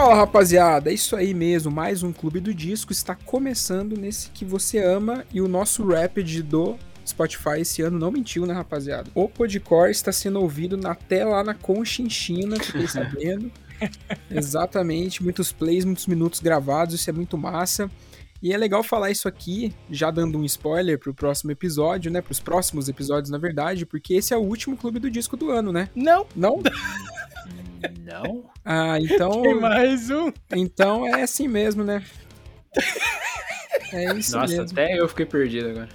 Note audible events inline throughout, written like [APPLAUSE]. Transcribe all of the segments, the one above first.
Fala rapaziada, é isso aí mesmo, mais um Clube do Disco está começando nesse que você ama e o nosso Rapid do Spotify esse ano não mentiu, né rapaziada? O Podcore está sendo ouvido na tela lá na Conchinchina, fiquei [LAUGHS] sabendo. Exatamente, muitos plays, muitos minutos gravados, isso é muito massa. E é legal falar isso aqui, já dando um spoiler pro próximo episódio, né? Pros próximos episódios, na verdade, porque esse é o último clube do disco do ano, né? Não. Não? [LAUGHS] Não. Ah, então. Tem mais um. Então é assim mesmo, né? É isso Nossa, mesmo. até eu fiquei perdido agora.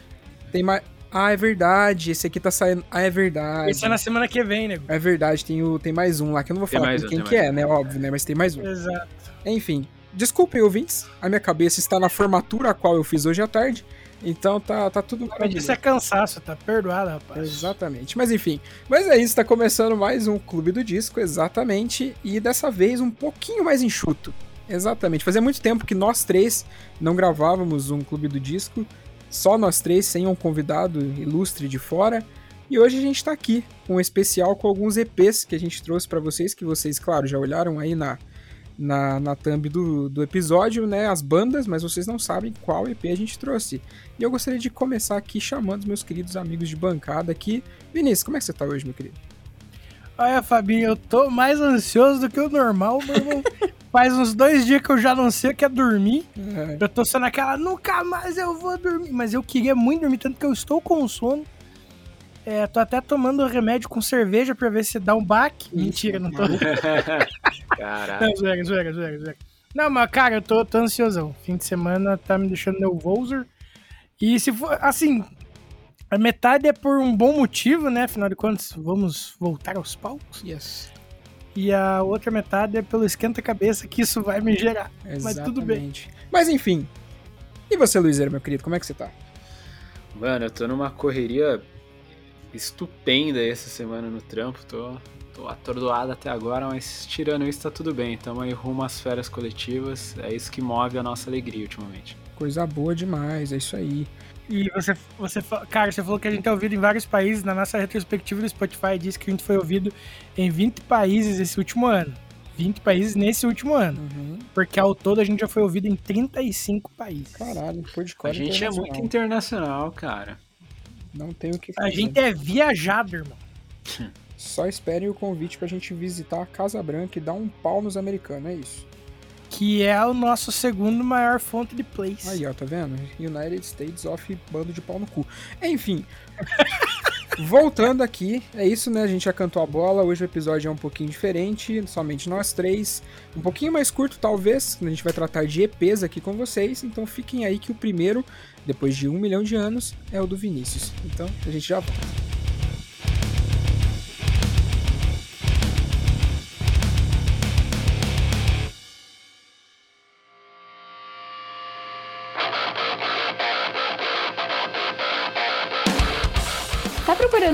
Tem mais. Ah, é verdade. Esse aqui tá saindo. Ah, é verdade. Esse é na semana que vem, nego. É verdade, tem, o... tem mais um lá, que eu não vou falar com um, quem que é, um. né? Óbvio, né? Mas tem mais um. Exato. Enfim, desculpem, ouvintes. A minha cabeça está na formatura a qual eu fiz hoje à tarde. Então tá, tá tudo Mas isso é cansaço, tá perdoado, rapaz. Exatamente. Mas enfim. Mas é isso, tá começando mais um Clube do Disco, exatamente. E dessa vez um pouquinho mais enxuto. Exatamente. Fazia muito tempo que nós três não gravávamos um Clube do Disco. Só nós três, sem um convidado ilustre de fora. E hoje a gente tá aqui com um especial com alguns EPs que a gente trouxe pra vocês, que vocês, claro, já olharam aí na, na, na thumb do, do episódio, né? As bandas, mas vocês não sabem qual EP a gente trouxe. E eu gostaria de começar aqui chamando os meus queridos amigos de bancada aqui. Vinícius, como é que você tá hoje, meu querido? Olha, Fabinho, eu tô mais ansioso do que o normal, meu irmão. [LAUGHS] Faz uns dois dias que eu já não sei o que é dormir. É, Eu tô só naquela, nunca mais eu vou dormir. Mas eu queria muito dormir, tanto que eu estou com sono. É, tô até tomando remédio com cerveja pra ver se dá um baque. Mentira, não tô. [LAUGHS] Caralho. Não, zoeira, zoeira, zoeira, zoeira. Não, mas cara, eu tô, tô ansiosão. Fim de semana tá me deixando nervoso. E se for, assim, a metade é por um bom motivo, né? Afinal de contas, vamos voltar aos palcos. yes. E a outra metade é pelo esquenta-cabeça que isso vai me gerar. Mas tudo bem. Exatamente. Mas enfim. E você, Luizeiro, meu querido, como é que você tá? Mano, eu tô numa correria estupenda essa semana no trampo. Tô, tô atordoado até agora, mas tirando isso tá tudo bem. Tamo aí rumo às férias coletivas. É isso que move a nossa alegria ultimamente. Coisa boa demais, é isso aí. E você, você, cara, você falou que a gente é ouvido em vários países. Na nossa retrospectiva do Spotify diz que a gente foi ouvido em 20 países esse último ano. 20 países nesse último ano. Uhum. Porque ao todo a gente já foi ouvido em 35 países. Caralho, por de A gente é muito internacional, cara. Não tem o que A fazer. gente é viajado, irmão. [LAUGHS] Só esperem o convite pra gente visitar a Casa Branca e dar um pau nos americanos, é isso. Que é o nosso segundo maior fonte de plays. Aí, ó, tá vendo? United States of bando de pau no cu. Enfim. [LAUGHS] Voltando aqui, é isso, né? A gente já cantou a bola. Hoje o episódio é um pouquinho diferente, somente nós três. Um pouquinho mais curto, talvez. A gente vai tratar de EPs aqui com vocês. Então fiquem aí que o primeiro, depois de um milhão de anos, é o do Vinícius. Então a gente já volta.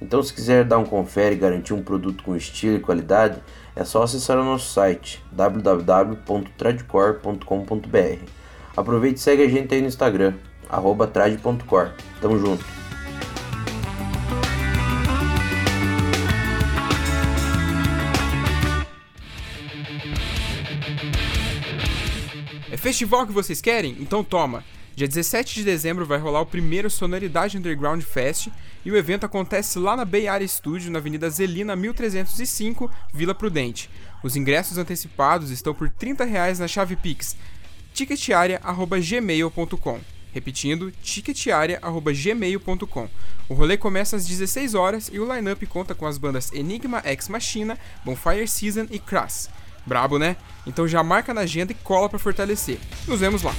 Então se quiser dar um confere e garantir um produto com estilo e qualidade, é só acessar o nosso site www.tradicor.com.br. Aproveite e segue a gente aí no Instagram, arroba trad.cor. Tamo junto. É festival que vocês querem? Então toma! Dia 17 de dezembro vai rolar o primeiro Sonoridade Underground Fest e o evento acontece lá na Bay Area Studio, na Avenida Zelina 1305, Vila Prudente. Os ingressos antecipados estão por 30 reais na chave Pix. ticketiaria.gmail.com. Repetindo, ticketiaria.gmail.com. O rolê começa às 16 horas e o line-up conta com as bandas Enigma Ex Machina, Bonfire Season e Crass. Brabo, né? Então já marca na agenda e cola para fortalecer. Nos vemos lá.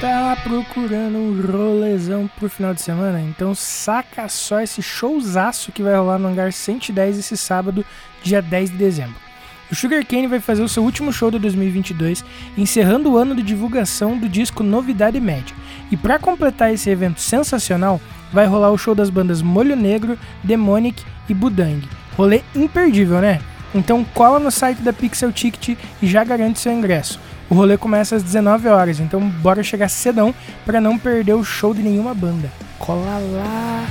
Tá procurando um rolezão pro final de semana? Então saca só esse showzaço que vai rolar no Hangar 110 esse sábado, dia 10 de dezembro. O Sugarcane vai fazer o seu último show de 2022, encerrando o ano de divulgação do disco Novidade Média. E para completar esse evento sensacional, vai rolar o show das bandas Molho Negro, Demonic e Budang. Rolê imperdível, né? Então cola no site da Pixel Ticket e já garante seu ingresso. O rolê começa às 19 horas, então bora chegar cedão para não perder o show de nenhuma banda. Cola lá!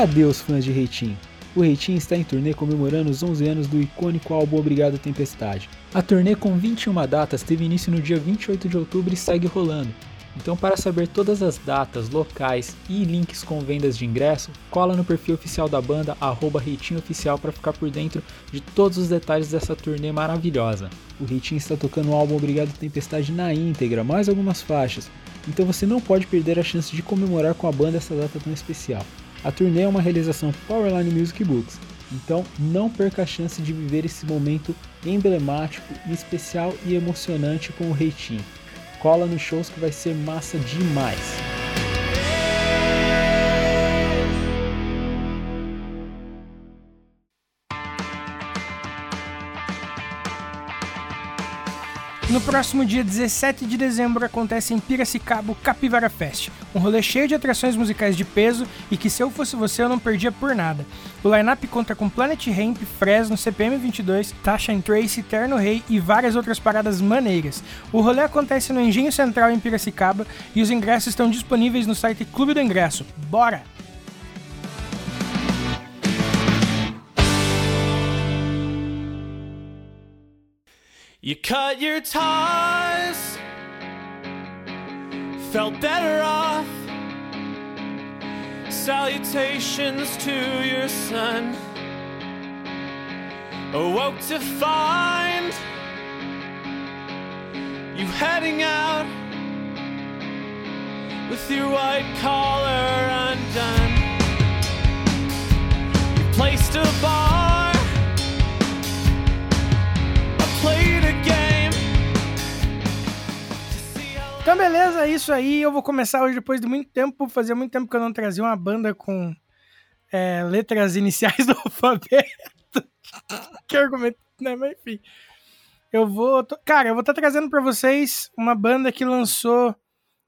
Cadê os fãs de Reitinho? O Reitinho está em turnê comemorando os 11 anos do icônico álbum Obrigado Tempestade. A turnê com 21 datas teve início no dia 28 de outubro e segue rolando. Então, para saber todas as datas, locais e links com vendas de ingresso, cola no perfil oficial da banda, arroba Oficial, para ficar por dentro de todos os detalhes dessa turnê maravilhosa. O Reitinho está tocando o álbum Obrigado Tempestade na íntegra, mais algumas faixas, então você não pode perder a chance de comemorar com a banda essa data tão especial. A turnê é uma realização Powerline Music Books, então não perca a chance de viver esse momento emblemático, especial e emocionante com o Reitinho. Cola nos shows que vai ser massa demais. No próximo dia 17 de dezembro acontece em Piracicaba o Capivara Fest, um rolê cheio de atrações musicais de peso e que se eu fosse você eu não perdia por nada. O line-up conta com Planet Ramp, Fresno, CPM 22, Tasha and Tracy, Terno Rei e várias outras paradas maneiras. O rolê acontece no Engenho Central em Piracicaba e os ingressos estão disponíveis no site Clube do Ingresso. Bora! You cut your ties, felt better off. Salutations to your son. Awoke to find you heading out with your white collar undone. You placed a bar. Então, beleza, é isso aí. Eu vou começar hoje, depois de muito tempo. Fazia muito tempo que eu não trazia uma banda com é, letras iniciais [LAUGHS] do alfabeto. [LAUGHS] que argumento, né? Mas enfim. Eu vou. Cara, eu vou estar tá trazendo para vocês uma banda que lançou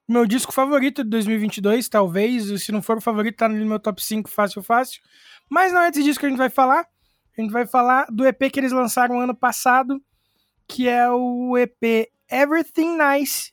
meu disco favorito de 2022, talvez. Se não for o favorito, tá no meu top 5 fácil, fácil. Mas não é desse disco que a gente vai falar. A gente vai falar do EP que eles lançaram ano passado, que é o EP Everything Nice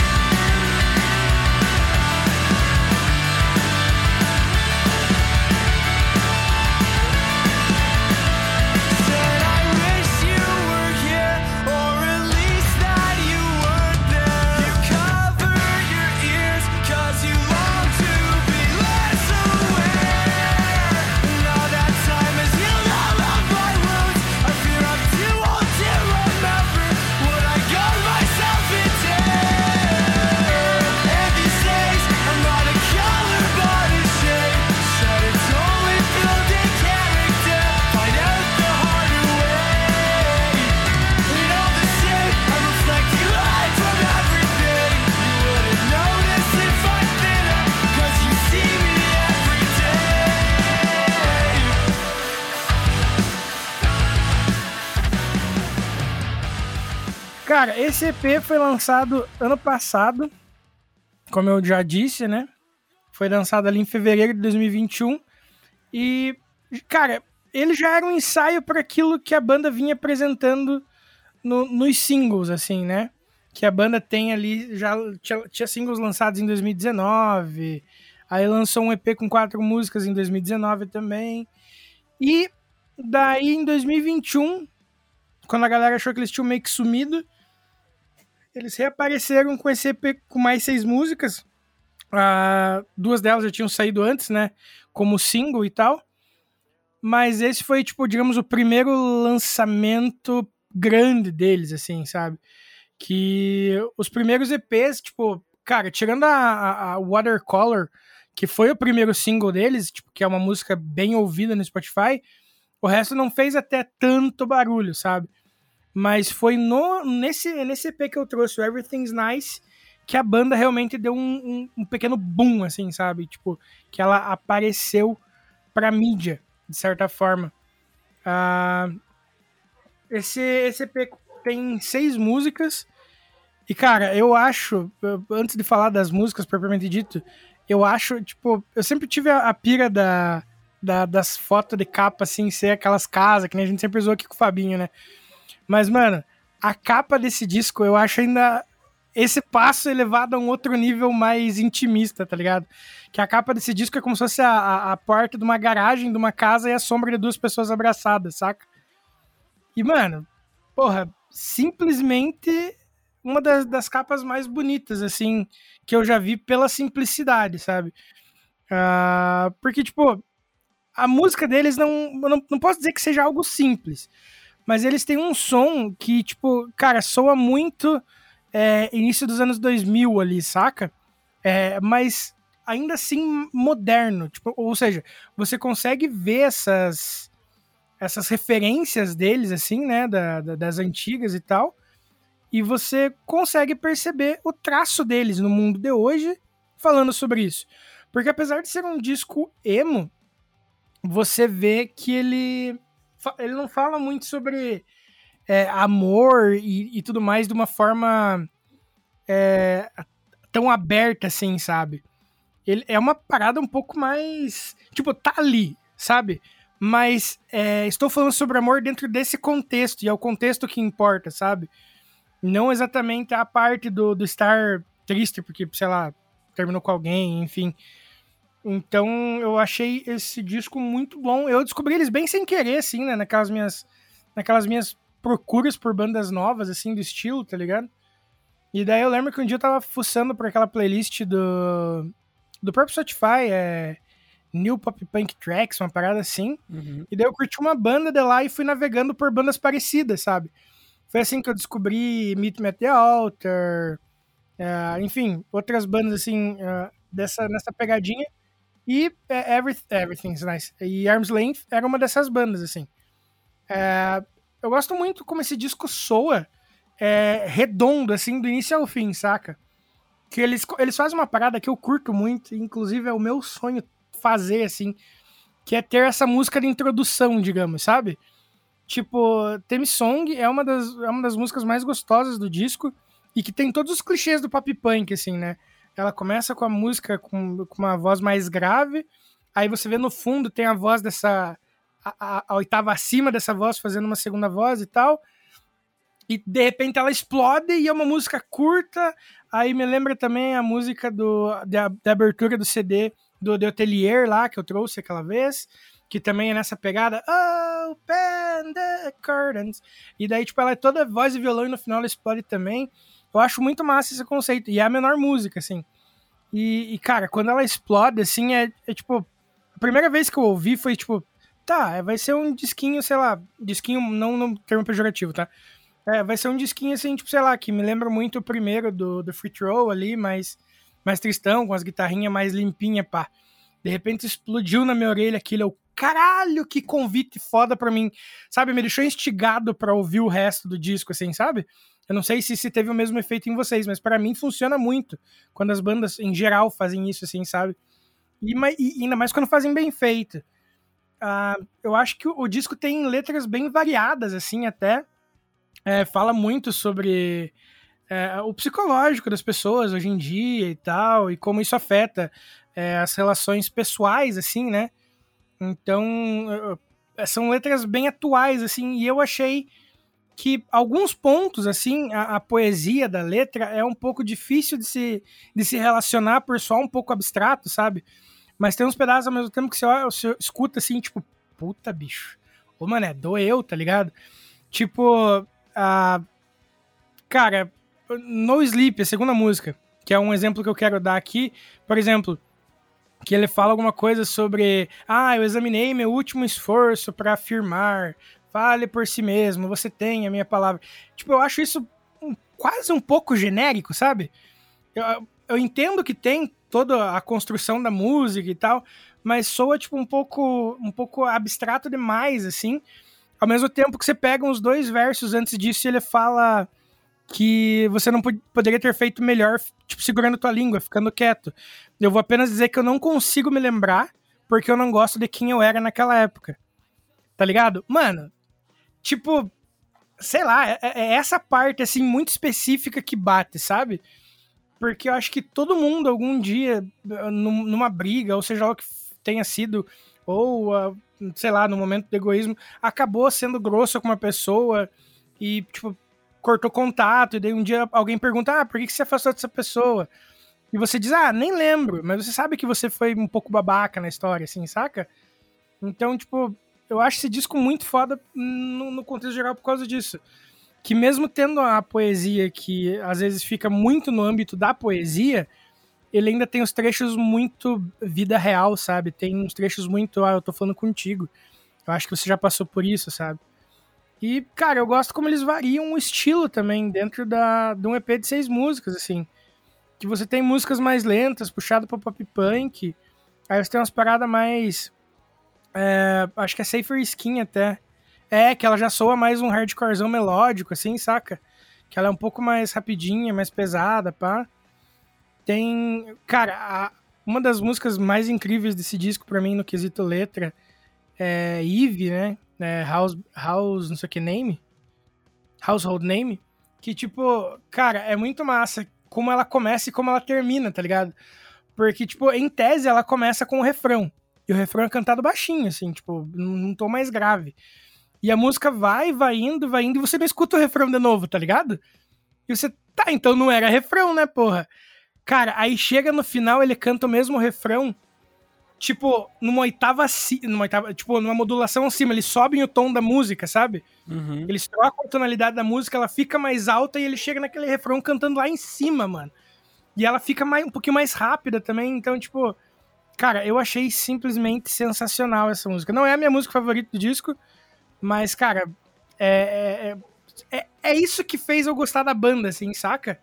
Cara, esse EP foi lançado ano passado, como eu já disse, né? Foi lançado ali em fevereiro de 2021. E, cara, ele já era um ensaio para aquilo que a banda vinha apresentando no- nos singles, assim, né? Que a banda tem ali, já tinha, tinha singles lançados em 2019, aí lançou um EP com quatro músicas em 2019 também. E daí em 2021, quando a galera achou que eles tinham meio que sumido, eles reapareceram com esse EP com mais seis músicas. Ah, duas delas já tinham saído antes, né? Como single e tal. Mas esse foi, tipo, digamos, o primeiro lançamento grande deles, assim, sabe? Que os primeiros EPs, tipo, cara, tirando a, a, Watercolor, que foi o primeiro single deles, tipo, que é uma música bem ouvida no Spotify, o resto não fez até tanto barulho, sabe? Mas foi no, nesse, nesse EP que eu trouxe, Everything's Nice, que a banda realmente deu um, um, um pequeno boom, assim, sabe? Tipo, que ela apareceu pra mídia, de certa forma. Ah, esse, esse EP tem seis músicas. E, cara, eu acho, antes de falar das músicas propriamente dito, eu acho, tipo, eu sempre tive a, a pira da, da- das fotos de capa, assim, ser aquelas casas, que nem a gente sempre usou aqui com o Fabinho, né? Mas, mano, a capa desse disco eu acho ainda esse passo elevado a um outro nível mais intimista, tá ligado? Que a capa desse disco é como se fosse a, a, a porta de uma garagem de uma casa e a sombra de duas pessoas abraçadas, saca? E, mano, porra, simplesmente uma das, das capas mais bonitas, assim, que eu já vi pela simplicidade, sabe? Ah, porque, tipo, a música deles não, não. Não posso dizer que seja algo simples, mas eles têm um som que, tipo, cara, soa muito é, início dos anos 2000 ali, saca? É, mas ainda assim moderno, tipo, ou seja, você consegue ver essas essas referências deles, assim, né, da, da- das antigas e tal, e você consegue perceber o traço deles no mundo de hoje falando sobre isso. Porque apesar de ser um disco emo, você vê que ele, ele não fala muito sobre é, amor e, e tudo mais de uma forma é, tão aberta assim, sabe? Ele é uma parada um pouco mais. Tipo, tá ali, sabe? Mas é, estou falando sobre amor dentro desse contexto, e é o contexto que importa, sabe? Não exatamente a parte do, do estar triste, porque, sei lá, terminou com alguém, enfim. Então, eu achei esse disco muito bom. Eu descobri eles bem sem querer, assim, né? Naquelas minhas, naquelas minhas procuras por bandas novas, assim, do estilo, tá ligado? E daí eu lembro que um dia eu tava fuçando por aquela playlist do, do próprio Spotify, é New Pop Punk Tracks, uma parada assim. Uhum. E daí eu curti uma banda de lá e fui navegando por bandas parecidas, sabe? Foi assim que eu descobri Meet Me at the Altar, eh, enfim, outras bandas assim, eh, dessa, nessa pegadinha. E eh, Every, Everything's Nice. E Arm's Length era uma dessas bandas, assim. Eh, eu gosto muito como esse disco soa eh, redondo, assim, do início ao fim, saca? Que eles, eles fazem uma parada que eu curto muito, inclusive é o meu sonho fazer, assim, que é ter essa música de introdução, digamos, sabe? Tipo, Theme Song é uma, das, é uma das músicas mais gostosas do disco e que tem todos os clichês do pop punk, assim, né? Ela começa com a música com, com uma voz mais grave, aí você vê no fundo tem a voz dessa. A, a, a oitava acima dessa voz fazendo uma segunda voz e tal. E de repente ela explode e é uma música curta. Aí me lembra também a música do, da, abertura do CD do The Atelier lá, que eu trouxe aquela vez, que também é nessa pegada Open the curtains. E daí, tipo, ela é toda voz e violão e no final ela explode também. Eu acho muito massa esse conceito. E é a menor música, assim. E, e, cara, quando ela explode, assim, é, é tipo. A primeira vez que eu ouvi foi tipo. Tá, vai ser um disquinho, sei lá. Disquinho, não no termo pejorativo, tá? É, vai ser um disquinho assim, tipo, sei lá, que me lembra muito o primeiro do, do Free Throw ali, mais, mais tristão, com as guitarrinhas mais limpinhas, pá. De repente explodiu na minha orelha aquilo, eu, caralho, que convite foda pra mim. Sabe, me deixou instigado pra ouvir o resto do disco, assim, sabe? Eu não sei se, se teve o mesmo efeito em vocês, mas para mim funciona muito quando as bandas, em geral, fazem isso, assim, sabe? E, e ainda mais quando fazem bem feito. Uh, eu acho que o, o, disco tem letras bem variadas, assim, até. É, fala muito sobre é, o psicológico das pessoas hoje em dia e tal, e como isso afeta é, as relações pessoais, assim, né? Então, são letras bem atuais, assim, e eu achei que alguns pontos, assim, a, a, poesia da letra é um pouco difícil de se, de se relacionar por só um pouco abstrato, sabe? Mas tem uns pedaços ao mesmo tempo que você, você escuta assim, tipo, puta bicho. Ô, mano, é doeu, tá ligado? Tipo, a. Cara, No Sleep, a segunda música, que é um exemplo que eu quero dar aqui. Por exemplo, que ele fala alguma coisa sobre. Ah, eu examinei meu último esforço para afirmar. Fale por si mesmo, você tem a minha palavra. Tipo, eu acho isso um, quase um pouco genérico, sabe? Eu, eu entendo que tem toda a construção da música e tal, mas soa tipo um pouco um pouco abstrato demais assim. Ao mesmo tempo que você pega uns dois versos antes disso ele fala que você não poderia ter feito melhor, tipo, segurando tua língua, ficando quieto. Eu vou apenas dizer que eu não consigo me lembrar porque eu não gosto de quem eu era naquela época. Tá ligado? Mano, tipo, sei lá, é, é essa parte, assim, muito específica que bate, sabe? Porque eu acho que todo mundo, algum dia, numa briga, ou seja, o que tenha sido, ou, uh, sei lá, no momento do egoísmo, acabou sendo grosso com uma pessoa e, tipo, cortou contato, e daí um dia alguém pergunta, ah, por que você afastou dessa pessoa? E você diz, ah, nem lembro, mas você sabe que você foi um pouco babaca na história, assim, saca? Então, tipo, eu acho esse disco muito foda no, no contexto geral por causa disso. Que mesmo tendo a poesia que às vezes fica muito no âmbito da poesia, ele ainda tem os trechos muito vida real, sabe? Tem uns trechos muito, ah, eu tô falando contigo. Eu acho que você já passou por isso, sabe? E, cara, eu gosto como eles variam o estilo também dentro da, de um EP de seis músicas, assim. Que você tem músicas mais lentas, puxado pro pop punk. Aí você tem umas paradas mais. É, acho que é Safer Skin até. É, que ela já soa mais um hardcorezão melódico, assim, saca? Que ela é um pouco mais rapidinha, mais pesada, pá. Tem. Cara, a, uma das músicas mais incríveis desse disco, para mim, no quesito letra, é Eve, né? né, house, house, não sei o que, name, household name, que, tipo, cara, é muito massa como ela começa e como ela termina, tá ligado? Porque, tipo, em tese ela começa com o refrão, e o refrão é cantado baixinho, assim, tipo, num tom mais grave. E a música vai, vai indo, vai indo, e você não escuta o refrão de novo, tá ligado? E você, tá, então não era refrão, né, porra? Cara, aí chega no final, ele canta o mesmo refrão, tipo, numa oitava, numa oitava, tipo, numa modulação acima, eles sobem o tom da música, sabe? Uhum. Eles trocam a tonalidade da música, ela fica mais alta e ele chega naquele refrão cantando lá em cima, mano. E ela fica mais, um pouquinho mais rápida também, então, tipo, cara, eu achei simplesmente sensacional essa música. Não é a minha música favorita do disco, mas, cara, é, é, é, é isso que fez eu gostar da banda, assim, saca?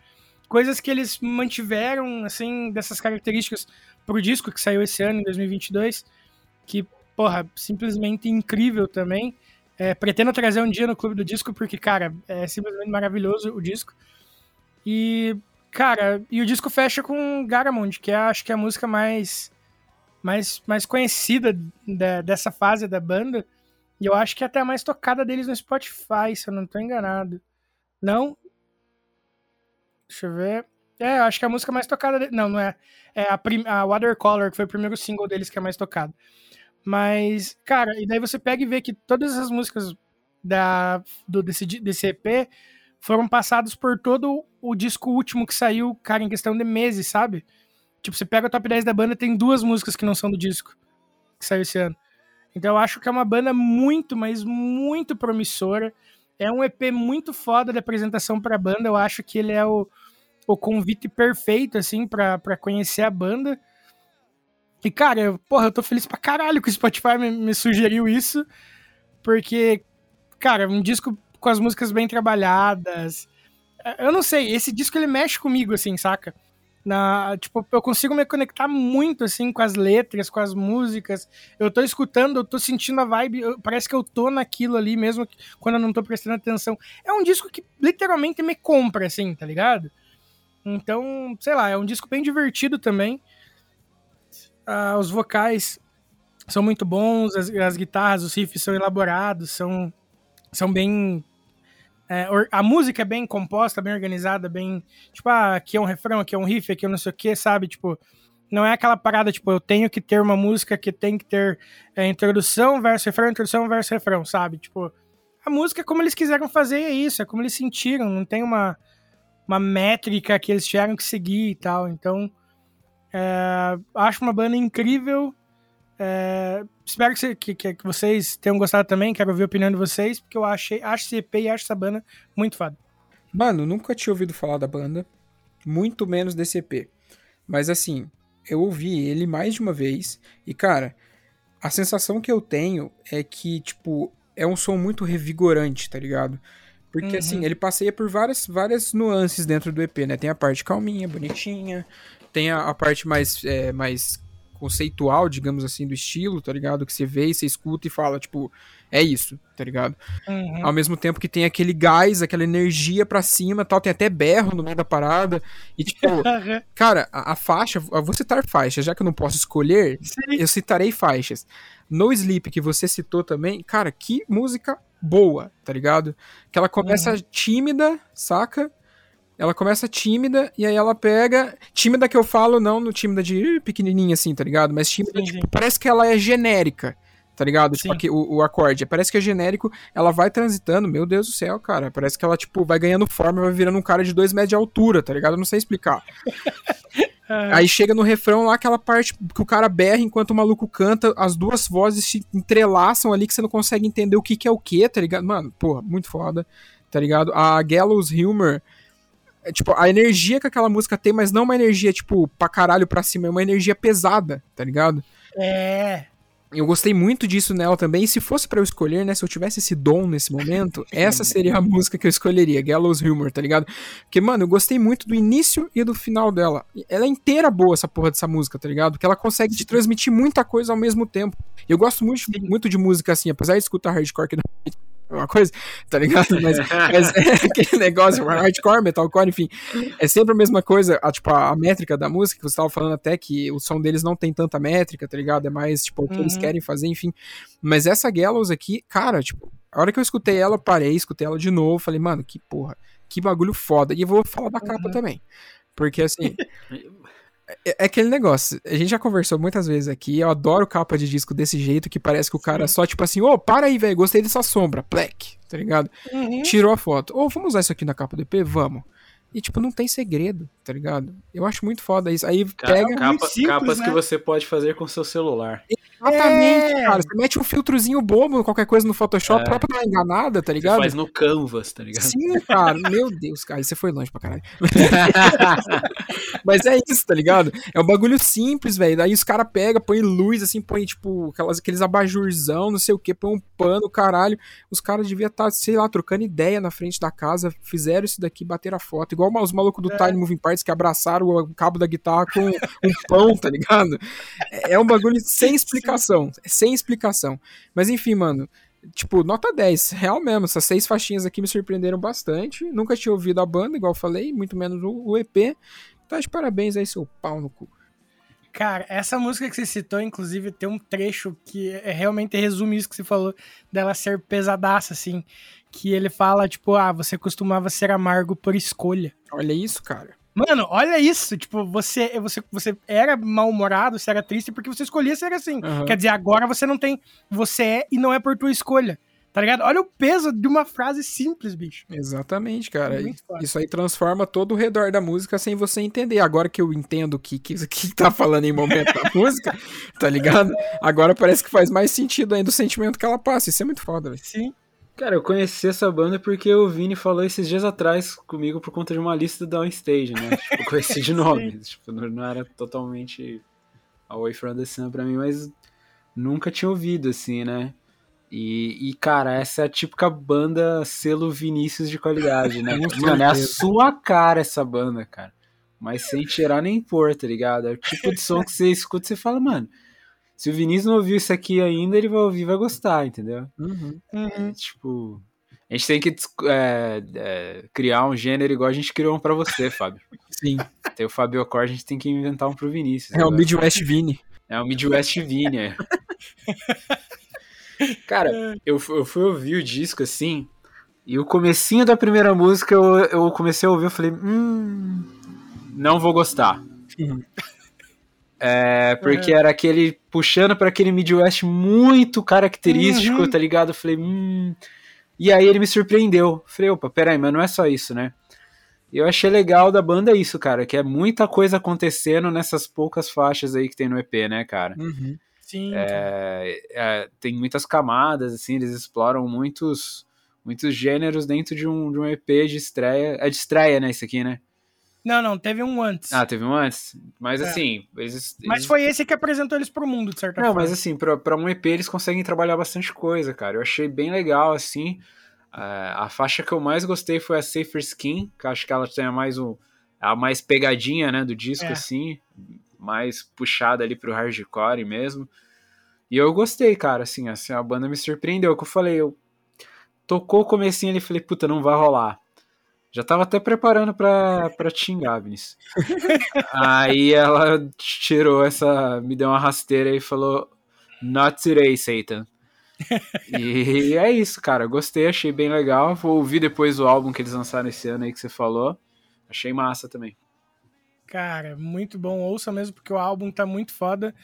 Coisas que eles mantiveram, assim, dessas características pro disco que saiu esse ano, em 2022, que, porra, simplesmente incrível também. É, pretendo trazer um dia no Clube do Disco, porque, cara, é simplesmente maravilhoso o disco. E, cara, e o disco fecha com Garamond, que é, acho que é a música mais, mais, mais conhecida da, dessa fase da banda. E eu acho que é até a mais tocada deles no Spotify, se eu não tô enganado. Não? Deixa eu ver. É, acho que a música mais tocada. Não, não é. É a, a Watercolor, que foi o primeiro single deles que é mais tocado. Mas, cara, e daí você pega e vê que todas as músicas da, do, desse, desse EP foram passadas por todo o disco último que saiu, cara, em questão de meses, sabe? Tipo, você pega o top 10 da banda, tem duas músicas que não são do disco que saiu esse ano. Então eu acho que é uma banda muito, mas muito promissora. É um EP muito foda de apresentação pra banda. Eu acho que ele é o, o convite perfeito, assim, pra, conhecer a banda. E, cara, eu, porra, eu tô feliz pra caralho que o Spotify me, me sugeriu isso, porque, cara, um disco com as músicas bem trabalhadas. Eu não sei, esse disco ele mexe comigo, assim, saca? Na, tipo, eu consigo me conectar muito, assim, com as letras, com as músicas. Eu tô escutando, eu tô sentindo a vibe, eu, parece que eu tô naquilo ali, mesmo quando eu não tô prestando atenção. É um disco que literalmente me compra, assim, tá ligado? Então, sei lá, é um disco bem divertido também. Ah, os vocais são muito bons, as, as, guitarras, os riffs são elaborados, são, são bem. É, a música é bem composta, bem organizada, bem. Tipo, ah, aqui é um refrão, aqui é um riff, aqui é não sei o que, sabe? Tipo, Não é aquela parada, tipo, eu tenho que ter uma música que tem que ter é, introdução, verso, refrão, introdução, verso, refrão, sabe? Tipo, a música é como eles quiseram fazer, é isso, é como eles sentiram, não tem uma, uma métrica que eles tiveram que seguir e tal. Então, é, acho uma banda incrível. É, espero que, que, que, vocês tenham gostado também, quero ouvir a opinião de vocês, porque eu achei, acho esse EP e acho essa banda muito foda. Mano, nunca tinha ouvido falar da banda, muito menos desse EP. Mas assim, eu ouvi ele mais de uma vez e, cara, a sensação que eu tenho é que, tipo, é um som muito revigorante, tá ligado? Porque, uhum. assim, ele passeia por várias, várias nuances dentro do EP, né? Tem a parte calminha, bonitinha, tem a, a parte mais, é, mais conceitual, digamos assim, do estilo, tá ligado? Que você vê e você escuta e fala, tipo, é isso, tá ligado? Uhum. Ao mesmo tempo que tem aquele gás, aquela energia pra cima tal, tem até berro no meio da parada. E, tipo, [LAUGHS] cara, a, a, faixa, eu vou citar faixas, já que eu não posso escolher, Sim. eu citarei faixas. No Sleep, que você citou também, cara, que música boa, tá ligado? Que ela começa uhum. tímida, saca? Ela começa tímida e aí ela pega. Tímida que eu falo, não no tímida de pequenininha assim, tá ligado? Mas tímida, sim, tipo, sim. parece que ela é genérica tá ligado? Tipo, aqui, o, o, acorde. Parece que é genérico, ela vai transitando, meu Deus do céu, cara. Parece que ela, tipo, vai ganhando forma, vai virando um cara de dois metros de altura, tá ligado? Eu não sei explicar. [LAUGHS] Aí chega no refrão lá, aquela parte que o cara berra enquanto o maluco canta, as duas vozes se entrelaçam ali que você não consegue entender o que, que é o que, tá ligado? Mano, porra, muito foda, tá ligado? A Gallows Humor é, tipo, a energia que aquela música tem, mas não uma energia, tipo, pra caralho pra cima, é uma energia pesada, tá ligado? É. Eu gostei muito disso nela também. E se fosse para eu escolher, né? Se eu tivesse esse dom nesse momento, [LAUGHS] essa seria a música que eu escolheria, Gallows Humor, tá ligado? Porque, mano, eu gostei muito do início e do final dela. Ela é inteira boa, essa porra dessa música, tá ligado? Porque ela consegue te transmitir muita coisa ao mesmo tempo. Eu gosto muito, muito de música assim, apesar de escutar hardcore que não uma coisa, tá ligado? Mas, mas é [LAUGHS] aquele negócio, hardcore, metalcore, enfim, é sempre a mesma coisa, a, tipo, a, métrica da música, que você tava falando até que o som deles não tem tanta métrica, tá ligado? É mais, tipo, o que uhum. eles querem fazer, enfim. Mas essa Gallows aqui, cara, tipo, a hora que eu escutei ela, parei, escutei ela de novo, falei, mano, que porra, que bagulho foda. E eu vou falar da capa uhum. também. Porque, assim, [LAUGHS] É, é, aquele negócio, a gente já conversou muitas vezes aqui, eu adoro capa de disco desse jeito, que parece que o cara só, tipo assim, ô, oh, para aí, velho, gostei dessa sombra, plec, tá ligado? Uhum. Tirou a foto. Ou oh, vamos usar isso aqui na capa do EP? Vamos. E, tipo, não tem segredo, tá ligado? Eu acho muito foda isso. Aí pega. Capa, simples, capas né? que você pode fazer com seu celular. Exatamente, é. cara. Você mete um filtrozinho bobo, qualquer coisa no Photoshop, é. pra dar uma enganada, tá ligado? Você faz no Canvas, tá ligado? Sim, cara. Meu Deus, cara. Você foi longe pra caralho. [LAUGHS] Mas é isso, tá ligado? É um bagulho simples, velho. Daí os caras pegam, põe luz, assim, põe, tipo, aquelas, aqueles abajurzão, não sei o que, põe um pano, caralho. Os caras deviam estar, tá, sei lá, trocando ideia na frente da casa, fizeram isso daqui, bateram a foto. Igual os malucos do é. Tiny Moving Parts que abraçaram o cabo da guitarra com um pão, tá ligado? É, é um bagulho sem explicação. Sem explicação. Mas enfim, mano. Tipo, nota 10, real mesmo. Essas seis faixinhas aqui me surpreenderam bastante. Nunca tinha ouvido a banda, igual eu falei, muito menos o, o EP. Tá de parabéns aí, seu pau no cu. Cara, essa música que você citou, inclusive, tem um trecho que é, realmente resume isso que você falou, dela ser pesadaça, assim. Que ele fala, tipo, ah, você costumava ser amargo por escolha. Olha isso, cara. Mano, olha isso. Tipo, você, você, você era mal-humorado, você era triste porque você escolhia ser assim. Uhum. Quer dizer, agora você não tem. Você é e não é por tua escolha. Tá ligado? Olha o peso de uma frase simples, bicho. Exatamente, cara. É isso aí transforma todo o redor da música sem você entender. Agora que eu entendo o que, que, [LAUGHS] que tá falando em momento da música, tá ligado? Agora parece que faz mais sentido ainda o sentimento que ela passa. Isso é muito foda, velho. Sim. Cara, eu conheci essa banda porque o Vini falou esses dias atrás comigo por conta de uma lista da Stage, né? Tipo, eu conheci de [LAUGHS] nome. tipo, não era totalmente Away from the Sun pra mim, mas nunca tinha ouvido, assim, né? E, e, cara, essa é a típica banda selo Vinícius de qualidade, né? [LAUGHS] Mano, é a sua cara essa banda, cara. Mas sem tirar nem pôr, tá ligado? É o tipo de som que você escuta e você fala, mano, se o Vinícius não ouviu isso aqui ainda, ele vai ouvir e vai gostar, entendeu? Uhum. É, tipo, a gente tem que é, é, criar um gênero igual a gente criou um pra você, [LAUGHS] Fábio. Sim. Tem o Fábio Cor, a gente tem que inventar um pro Vinícius. É agora. o Midwest Vini. É o Midwest Vini, é. Cara, eu, eu fui ouvir o disco assim, e o comecinho da primeira música eu, eu comecei a ouvir, eu falei, hum, não vou gostar. Uhum. É, porque era aquele puxando para aquele Midwest muito característico, Uhum. tá ligado? Eu falei, hum. E aí ele me surpreendeu. Falei, opa, peraí, mas não é só isso, né? Eu achei legal da banda isso, cara, que é muita coisa acontecendo nessas poucas faixas aí que tem no EP, né, cara? Uhum. Sim. É, é, tem muitas camadas, assim, eles exploram muitos muitos gêneros dentro de um, de um EP de estreia. É de estreia, né, isso aqui, né? Não, não, teve um antes. Ah, teve um antes? Mas É. assim, eles, Mas eles- foi esse que apresentou eles pro mundo, de certa Não, forma. mas assim, pra, pra um EP eles conseguem trabalhar bastante coisa, cara. Eu achei bem legal, assim. É, a faixa que eu mais gostei foi a Safer Skin, que eu acho que ela tem a mais, um, a mais pegadinha, né, do disco, É. assim. Mais puxada ali pro hardcore mesmo. E eu gostei, cara, assim, assim, a banda me surpreendeu. Que eu falei, eu tocou o comecinho ali e falei, puta, não vai rolar. Já tava até preparando pra, pra te xingar, Vinícius. Aí ela tirou essa, me deu uma rasteira e falou, not today, Satan. e é isso, cara. Gostei, achei bem legal. Vou ouvir depois o álbum que eles lançaram esse ano aí que você falou. Achei massa também. Cara, muito bom. Ouça mesmo, porque o álbum tá muito foda.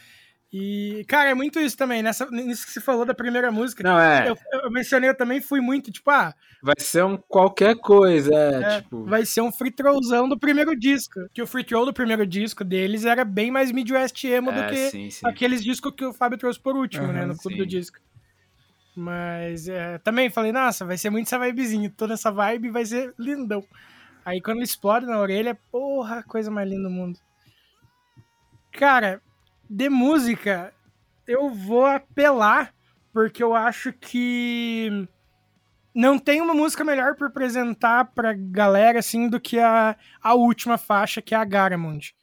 E, cara, é muito isso também. Nessa, nisso que você falou da primeira música. Não, é. Eu, eu mencionei, eu também fui muito, tipo, ah, Vai ser um qualquer coisa, é, é, tipo. vai ser um free throwzão do primeiro disco. Que o free throw do primeiro disco deles era bem mais Midwest emo do É, que sim, sim. aqueles discos que o Fábio trouxe por último, né, Aham, no clube sim. do disco. Mas é, também falei, nossa, vai ser muito essa vibezinha, toda essa vibe vai ser lindão. Aí quando ele explode na orelha, porra, coisa mais linda do mundo. Cara, de música, eu vou apelar, porque eu acho que não tem uma música melhor pra apresentar pra galera, assim, do que a, a última faixa, que é a Garamond.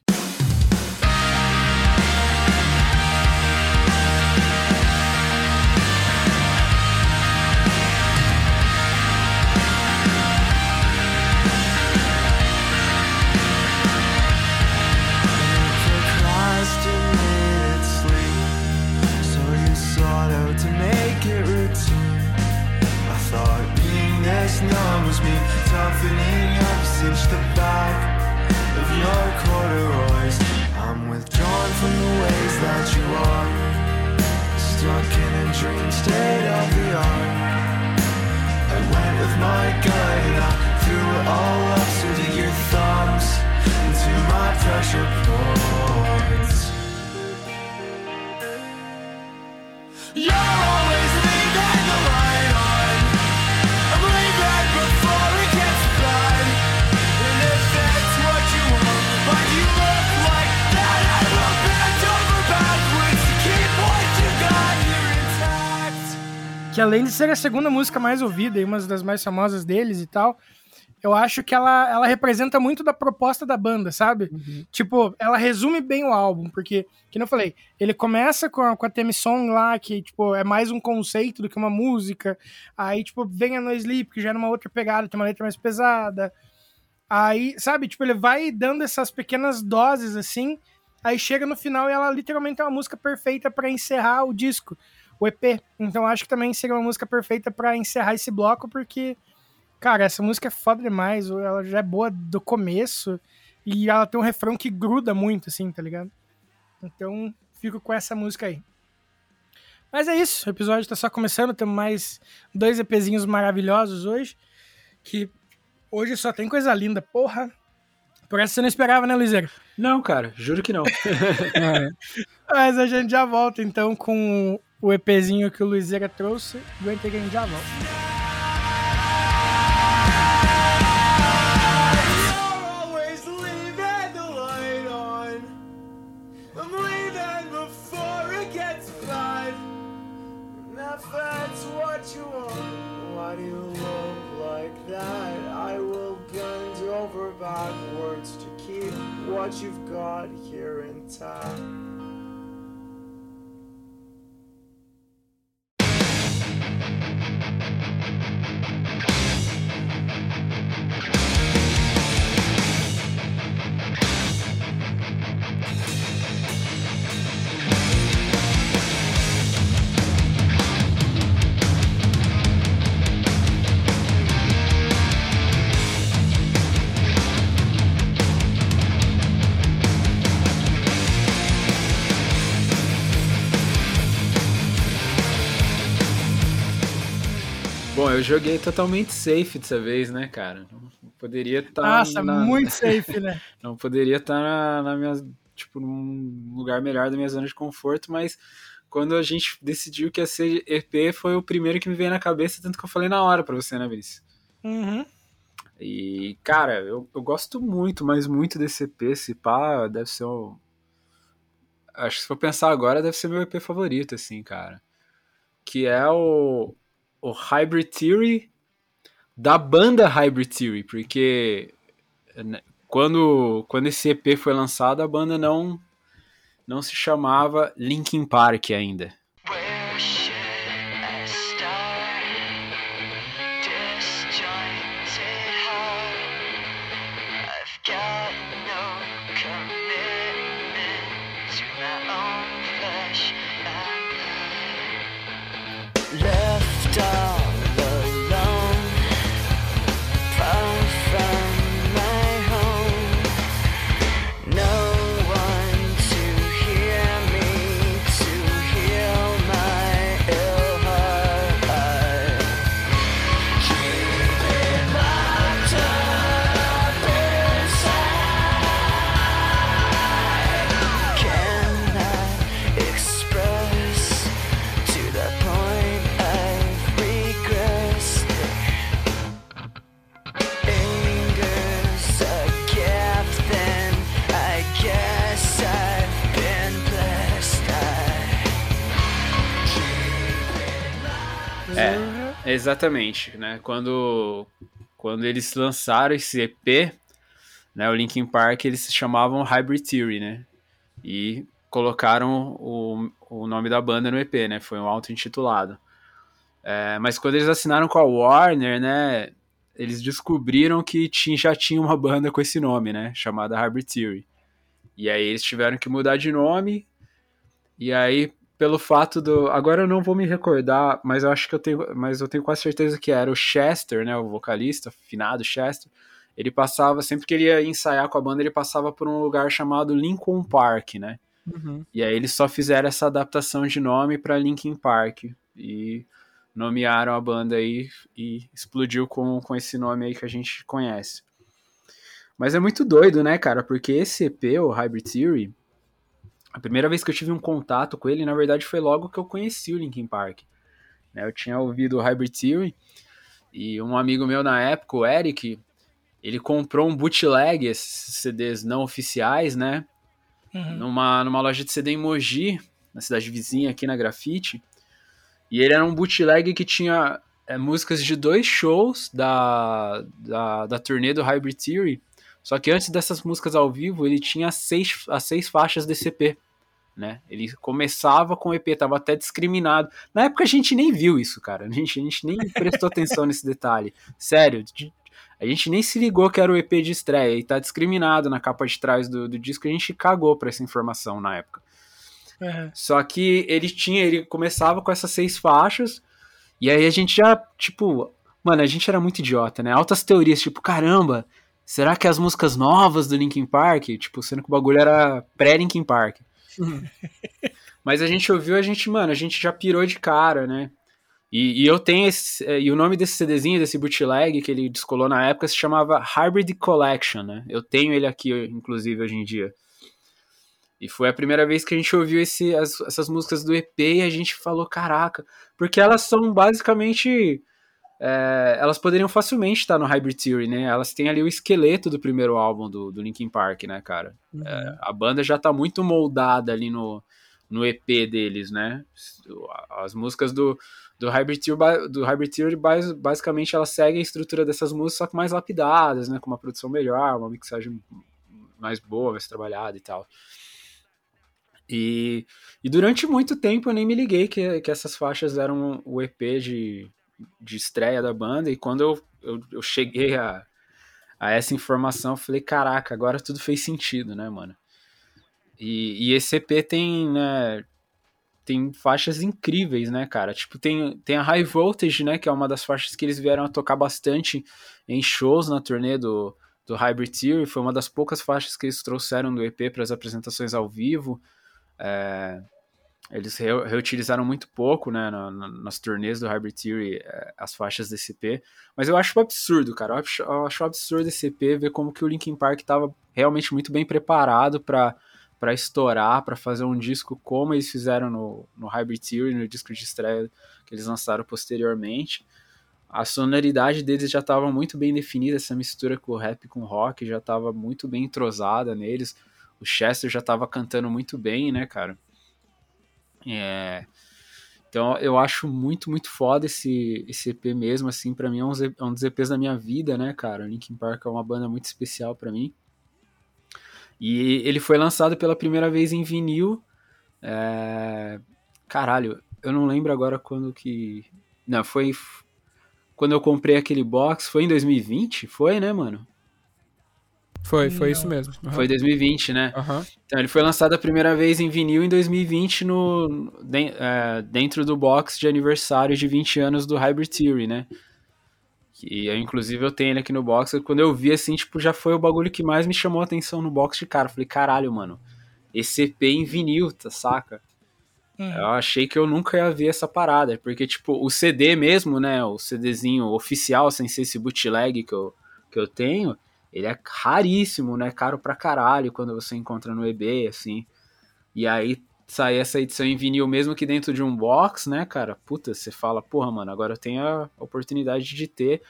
Que além de ser a segunda música mais ouvida e uma das mais famosas deles e tal, eu acho que ela, ela representa muito da proposta da banda, sabe? Tipo, ela resume bem o álbum, porque, que eu falei, ele começa com a, com a theme song lá, que, tipo, é mais um conceito do que uma música, aí, tipo, vem a No Sleep, que já é numa outra pegada, tem uma letra mais pesada, aí, sabe, tipo, ele vai dando essas pequenas doses, assim, aí chega no final e ela literalmente é uma música perfeita pra encerrar o disco o EP. Então acho que também seria uma música perfeita pra encerrar esse bloco, porque, cara, essa música é foda demais. Ela já é boa do começo e ela tem um refrão que gruda muito, assim, tá ligado? Então fico com essa música aí. Mas é isso, o episódio tá só começando, temos mais dois EPzinhos maravilhosos hoje, que hoje só tem coisa linda, porra. Por essa você não esperava, né, Luizeiro? Não, cara, juro que não. [LAUGHS] É. Mas a gente já volta então com o EPzinho que o Luizeira trouxe. Aguenta que a gente já volta. what you've got here in town. Eu joguei totalmente safe dessa vez, né, cara? Não poderia estar. Nossa, na... muito safe, né? [LAUGHS] Não poderia estar na, na minha. Tipo, num lugar melhor da minha zona de conforto, mas quando a gente decidiu que ia ser EP, foi o primeiro que me veio na cabeça, tanto que eu falei na hora pra você, né, Vinícius? Uhum. E, cara, eu, eu gosto muito, mas muito desse EP. Esse pá deve ser o. Acho que se for pensar agora, deve ser meu EP favorito, assim, cara. Que é o, o Hybrid Theory da banda Hybrid Theory, porque né, quando, quando esse EP foi lançado, a banda não, não se chamava Linkin Park ainda. Exatamente, né? Quando, quando eles lançaram esse EP, né, o Linkin Park, eles se chamavam Hybrid Theory, né? E colocaram o, o nome da banda no EP, né? Foi um auto-intitulado. É, mas quando eles assinaram com a Warner, né? Eles descobriram que tinha, já tinha uma banda com esse nome, né? Chamada Hybrid Theory. E aí eles tiveram que mudar de nome. E aí, pelo fato do. Agora eu não vou me recordar, mas eu acho que eu tenho. Mas eu tenho quase certeza que era o Chester, né? O vocalista, finado Chester. Ele passava, sempre que ele ia ensaiar com a banda, ele passava por um lugar chamado Lincoln Park, né? Uhum. E aí eles só fizeram essa adaptação de nome para Linkin Park. E nomearam a banda aí e explodiu com, com esse nome aí que a gente conhece. Mas é muito doido, né, cara? Porque esse EP, o Hybrid Theory, a primeira vez que eu tive um contato com ele, na verdade, foi logo que eu conheci o Linkin Park. Né, Eu tinha ouvido o Hybrid Theory e um amigo meu na época, o Eric, ele comprou um bootleg, esses CDs não oficiais, né? Uhum. numa, numa loja de CD em Mogi, na cidade vizinha aqui na Grafite. E ele era um bootleg que tinha é, músicas de dois shows da, da, da turnê do Hybrid Theory. Só que antes dessas músicas ao vivo, ele tinha seis, as seis faixas desse EP. Né? Ele começava com o EP, tava até discriminado. Na época a gente nem viu isso, cara. A gente, a gente nem prestou atenção nesse detalhe. Sério, a gente nem se ligou que era o EP de estreia e tá discriminado na capa de trás do, do disco. A gente cagou pra essa informação na época. Uhum. Só que ele tinha, ele começava com essas seis faixas, e aí a gente já, tipo, mano, a gente era muito idiota, né? Altas teorias, tipo, caramba, será que as músicas novas do Linkin Park, tipo, sendo que o bagulho era pré-Linkin Park. [LAUGHS] Mas a gente ouviu, a gente, mano, a gente já pirou de cara, né? E, e eu tenho esse, eh, e o nome desse CDzinho, desse bootleg que ele descolou na época, se chamava Hybrid Collection, né? Eu tenho ele aqui, inclusive, hoje em dia. E foi a primeira vez que a gente ouviu esse, as- essas músicas do EP e a gente falou, caraca, porque elas são basicamente. É, elas poderiam facilmente estar no Hybrid Theory, né? Elas têm ali o esqueleto do primeiro álbum do, do Linkin Park, né, cara? É, a banda já tá muito moldada ali no, no EP deles, né? As músicas do, do Hybrid Theory, do Hybrid Theory bas- basicamente elas seguem a estrutura dessas músicas, só que mais lapidadas, né? Com uma produção melhor, uma mixagem mais boa, mais trabalhada e tal. E, e durante muito tempo eu nem me liguei que, que essas faixas eram o EP de, de estreia da banda, e quando eu, eu, eu cheguei a, a essa informação, eu falei, caraca, agora tudo fez sentido, né, mano? E, e esse EP tem, né, tem faixas incríveis, né, cara? Tipo, tem, tem a High Voltage, né, que é uma das faixas que eles vieram a tocar bastante em shows na turnê do, do Hybrid Theory, foi uma das poucas faixas que eles trouxeram do EP para as apresentações ao vivo. É, eles re- reutilizaram muito pouco, né, na- na- nas turnês do Hybrid Theory, eh, as faixas desse EP. Mas eu acho absurdo, cara. Eu acho, eu acho absurdo esse EP ver como que o Linkin Park tava realmente muito bem preparado pra para estourar, pra fazer um disco como eles fizeram no, no Hybrid Theory, no disco de estreia que eles lançaram posteriormente. A sonoridade deles já estava muito bem definida, essa mistura com o rap com o rock já estava muito bem entrosada neles. O Chester já estava cantando muito bem, né, cara? É, Então eu acho muito, muito foda esse, esse EP mesmo, assim, pra mim é um, é um dos EPs da minha vida, né, cara? Linkin Park é uma banda muito especial pra mim. E ele foi lançado pela primeira vez em vinil. é, Caralho, eu não lembro agora quando que. Não, foi. Quando eu comprei aquele box, foi em 2020? Foi, né, mano? Foi, foi Não. isso mesmo. Aham. Foi 2020, né? Aham. Então, ele foi lançado a primeira vez em vinil em 2020 no, den- é, dentro do box de aniversário de 20 anos do Hybrid Theory, né? Que, eu, inclusive, eu tenho ele aqui no box. Quando eu vi, assim, tipo, já foi o bagulho que mais me chamou a atenção no box de cara. Eu Falei, caralho, mano, esse EP em vinil, tá, saca? Hum. Eu achei que eu nunca ia ver essa parada, porque, tipo, o CD mesmo, né, o CDzinho oficial, sem ser esse bootleg que eu, que eu tenho, ele é raríssimo, né, caro pra caralho quando você encontra no eBay, assim. E aí sair essa edição em vinil mesmo que dentro de um box, né, cara, puta, você fala, porra, mano, agora eu tenho a oportunidade de ter.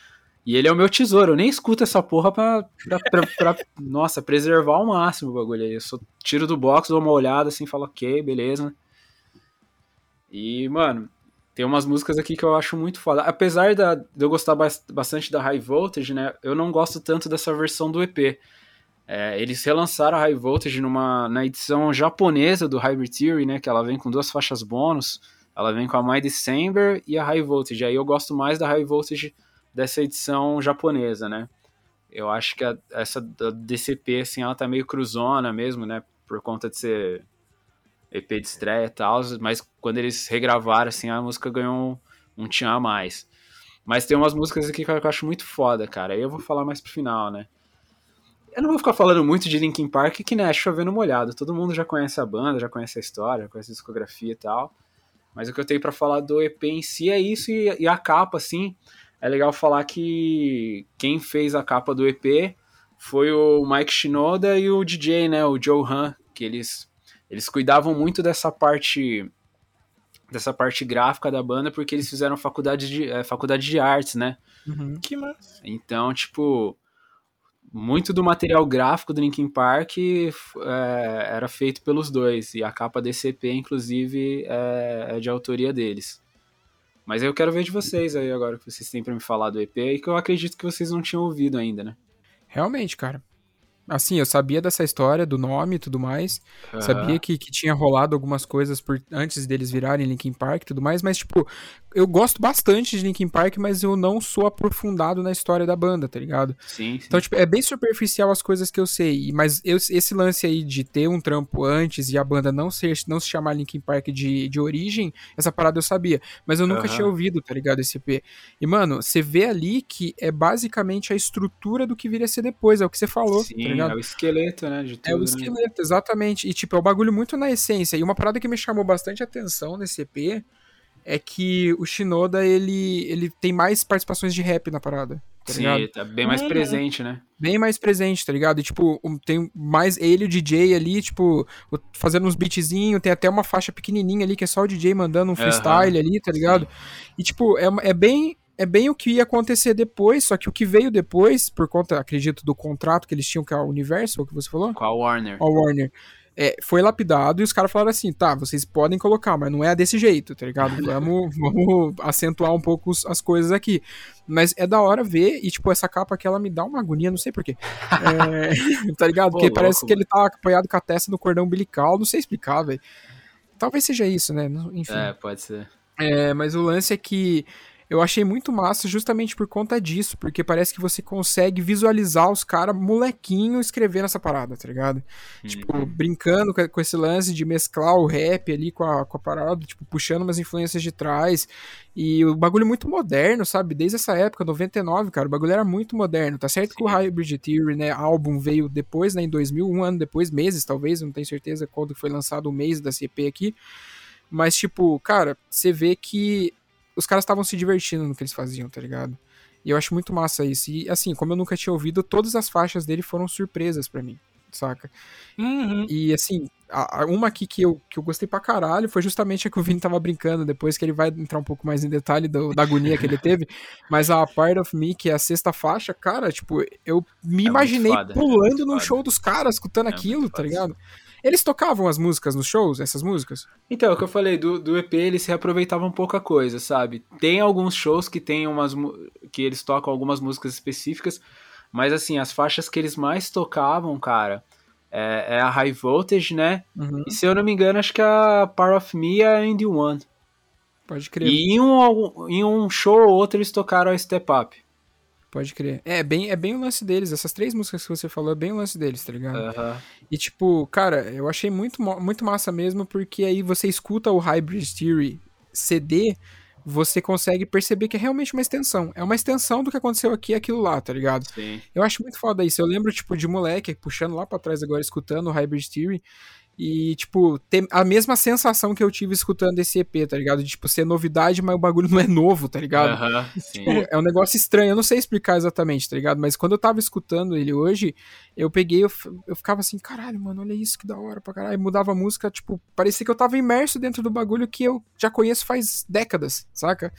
E ele é o meu tesouro, eu nem escuto essa porra pra, pra, pra- pra, nossa, preservar ao máximo o bagulho aí. Eu só tiro do box, dou uma olhada assim, falo, ok, beleza. E, mano, tem umas músicas aqui que eu acho muito foda. Apesar da, de eu gostar bas- bastante da High Voltage, né? Eu não gosto tanto dessa versão do EP. É, eles relançaram a High Voltage numa, na edição japonesa do Hybrid Theory, né? Que ela vem com duas faixas bônus. Ela vem com a My December e a High Voltage. Aí eu gosto mais da High Voltage dessa edição japonesa, né? Eu acho que a- essa da DCP, assim, ela tá meio cruzona mesmo, né? Por conta de ser EP de estreia e tal, mas quando eles regravaram, assim, a música ganhou um, um tchan a mais. Mas tem umas músicas aqui que eu acho muito foda, cara. Aí eu vou falar mais pro final, né? Eu não vou ficar falando muito de Linkin Park, que né, chovendo molhado. Todo mundo já conhece a banda, já conhece a história, já conhece a discografia e tal. Mas o que eu tenho pra falar do EP em si é isso e, e a capa, assim. É legal falar que quem fez a capa do EP foi o Mike Shinoda e o DJ, né, o Joe Han, que eles eles cuidavam muito dessa parte dessa parte gráfica da banda porque eles fizeram faculdade de eh, faculdade de artes, né? Uhum. Que massa. Então, tipo, muito do material gráfico do Linkin Park é, era feito pelos dois. E a capa desse EP, inclusive, é, é de autoria deles. Mas eu quero ver de vocês aí agora que vocês têm pra me falar do EP e que eu acredito que vocês não tinham ouvido ainda, né? Realmente, cara. Assim, eu sabia dessa história, do nome e tudo mais. Aham. Sabia que, que tinha rolado algumas coisas por, antes deles virarem Linkin Park e tudo mais, mas, tipo, eu gosto bastante de Linkin Park, mas eu não sou aprofundado na história da banda, tá ligado? Sim, sim. Então, tipo, é bem superficial as coisas que eu sei. Mas eu- esse lance aí de ter um trampo antes e a banda não, ser, não se chamar Linkin Park de, de origem, essa parada eu sabia. Mas eu nunca Aham. tinha ouvido, tá ligado? Esse EP. E, mano, você vê ali que é basicamente a estrutura do que viria a ser depois, é o que você falou, sim, tá ligado? é o esqueleto, né? Tudo, É o né? esqueleto, exatamente. E, tipo, é um bagulho muito na essência. E uma parada que me chamou bastante atenção nesse EP é que o Shinoda, ele, ele tem mais participações de rap na parada. Tá Sim, ligado? tá bem mais Uhum. presente, né? Bem mais presente, tá ligado? E, tipo, um- tem mais ele e o DJ ali, tipo, fazendo uns beatzinhos. Tem até uma faixa pequenininha ali que é só o DJ mandando um freestyle ali, tá ligado? E, tipo, é, é bem. É bem o que ia acontecer depois, só que o que veio depois, por conta, acredito, do contrato que eles tinham com a Universal, que você falou? Com a Warner. a Warner. É, foi lapidado e os caras falaram assim, tá, vocês podem colocar, mas não é desse jeito, tá ligado? [LAUGHS] Vamos, vamos acentuar um pouco as coisas aqui. Mas é da hora ver, e tipo, essa capa aqui, ela me dá uma agonia, não sei porquê. É, [LAUGHS] tá ligado? Porque parece louco, que ele tá apoiado com a testa no cordão umbilical, não sei explicar, velho. Talvez seja isso, né? Enfim. É, pode ser. É, mas o lance é que eu achei muito massa justamente por conta disso, porque parece que você consegue visualizar os caras molequinho escrevendo essa parada, tá ligado? Tipo, brincando com esse lance de mesclar o rap ali com a, com a parada, tipo, puxando umas influências de trás. E o bagulho muito moderno, sabe? Desde essa época, 99, cara, o bagulho era muito moderno. Tá certo que o Hybrid Theory, né, álbum veio depois, né, em 2000, um ano depois, meses talvez, não tenho certeza quando foi lançado o mês da CP aqui. Mas, tipo, cara, você vê que os caras estavam se divertindo no que eles faziam, tá ligado? E eu acho muito massa isso. E, assim, como eu nunca tinha ouvido, todas as faixas dele foram surpresas pra mim, saca? Uhum. E assim, a- a- uma aqui que eu, que eu gostei pra caralho foi justamente a que o Vini tava brincando, depois que ele vai entrar um pouco mais em detalhe do- da agonia que ele [LAUGHS] teve. Mas a Part of Me, que é a sexta faixa, cara, tipo, eu me muito imaginei foda, é pulando num foda. show dos caras, escutando É aquilo, tá foda. Eles tocavam as músicas nos shows, essas músicas? Então, é o que eu falei, do, do EP eles reaproveitavam pouca coisa, sabe? Tem alguns shows que tem umas que eles tocam algumas músicas específicas, mas assim, as faixas que eles mais tocavam, cara, é, é a High Voltage, né? Uhum, E se eu não me engano, acho que a Power of Me é a Indie One. pode crer. E em um, em um show ou outro eles tocaram a Step Up. Pode crer. É bem, é bem o lance deles. Essas três músicas que você falou é bem o lance deles, tá ligado? Aham. E tipo, cara, eu achei muito, muito massa mesmo, porque aí você escuta o Hybrid Theory CD, você consegue perceber que é realmente uma extensão. É uma extensão do que aconteceu aqui e aquilo lá, tá ligado? Sim. Eu acho muito foda isso. Eu lembro, tipo, de moleque, puxando lá pra trás agora, escutando o Hybrid Theory, e, tipo, ter a mesma sensação que eu tive escutando esse EP, tá ligado? De, tipo, ser novidade, mas o bagulho não é novo, tá ligado? Sim. Tipo, é um negócio estranho, eu não sei explicar exatamente, tá ligado? Mas quando eu tava escutando ele hoje, eu peguei, eu, eu ficava assim, caralho, mano, olha isso, que da hora pra caralho. E mudava a música, tipo, parecia que eu tava imerso dentro do bagulho que eu já conheço faz décadas, saca?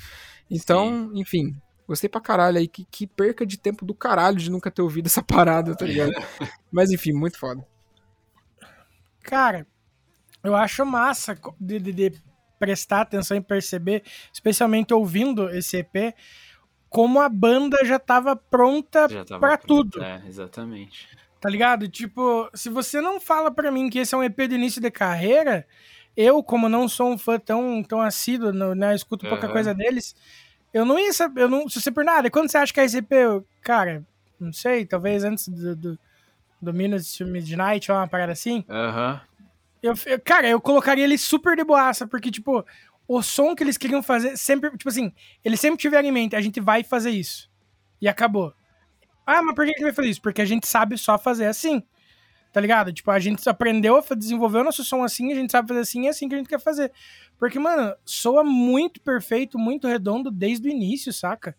Então, enfim, gostei pra caralho aí. Que, que perca de tempo do caralho de nunca ter ouvido essa parada, tá ligado? [LAUGHS] Mas enfim, muito foda. Cara, eu acho massa de, de- de prestar atenção e perceber, especialmente ouvindo esse EP, como a banda já tava pronta pronto. tudo. É, exatamente. Tá ligado? Tipo, se você não fala pra mim que esse é um EP de início de carreira, eu, como não sou um fã tão, tão assíduo, né, escuto pouca Aham. coisa deles, eu não ia saber, eu não, se você por nada, quando você acha que é esse EP, eu, cara, não sei, talvez antes do, do, do Minutes to Midnight ou uma parada assim, Aham. eu, eu- cara, eu colocaria ele super de boaça, porque, tipo, o som que eles queriam fazer sempre, tipo assim, eles sempre tiveram em mente, a gente vai fazer isso. E acabou. Ah, mas por que que vai fazer isso? Porque a gente sabe só fazer assim. Tá ligado? Tipo, a gente aprendeu a o nosso som assim, a gente sabe fazer assim, é assim que a gente quer fazer. Porque, mano, soa muito perfeito, muito redondo desde o início, saca?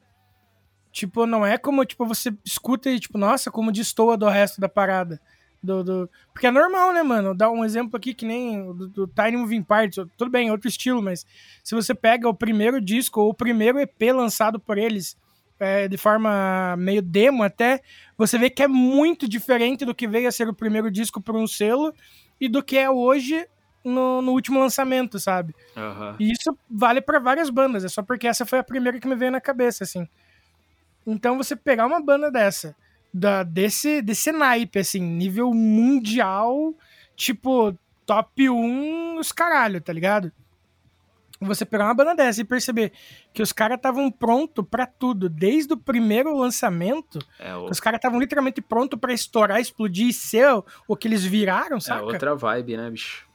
Tipo, não é como, tipo, você escuta e, tipo, nossa, como destoa do resto da parada. Do, do... Porque é normal, né, mano? Dá um exemplo aqui que nem do, do Tiny Moving Parts. Tudo bem, outro estilo, mas se você pega o primeiro disco ou o primeiro EP lançado por eles é, de forma meio demo até, você vê que é muito diferente do que veio a ser o primeiro disco por um selo e do que é hoje no, no último lançamento, sabe? Aham. E isso vale pra várias bandas, é só porque essa foi a primeira que me veio na cabeça, assim. Então você pegar uma banda dessa, da, desse, desse naipe, assim, nível mundial, tipo, top 1, os caralho, tá ligado? Você pegar uma banda dessa e perceber que os caras estavam prontos pra tudo, desde o primeiro lançamento, É, o- os caras estavam literalmente prontos pra estourar, explodir e ser o- que eles viraram, é saca? outra vibe, né, bicho?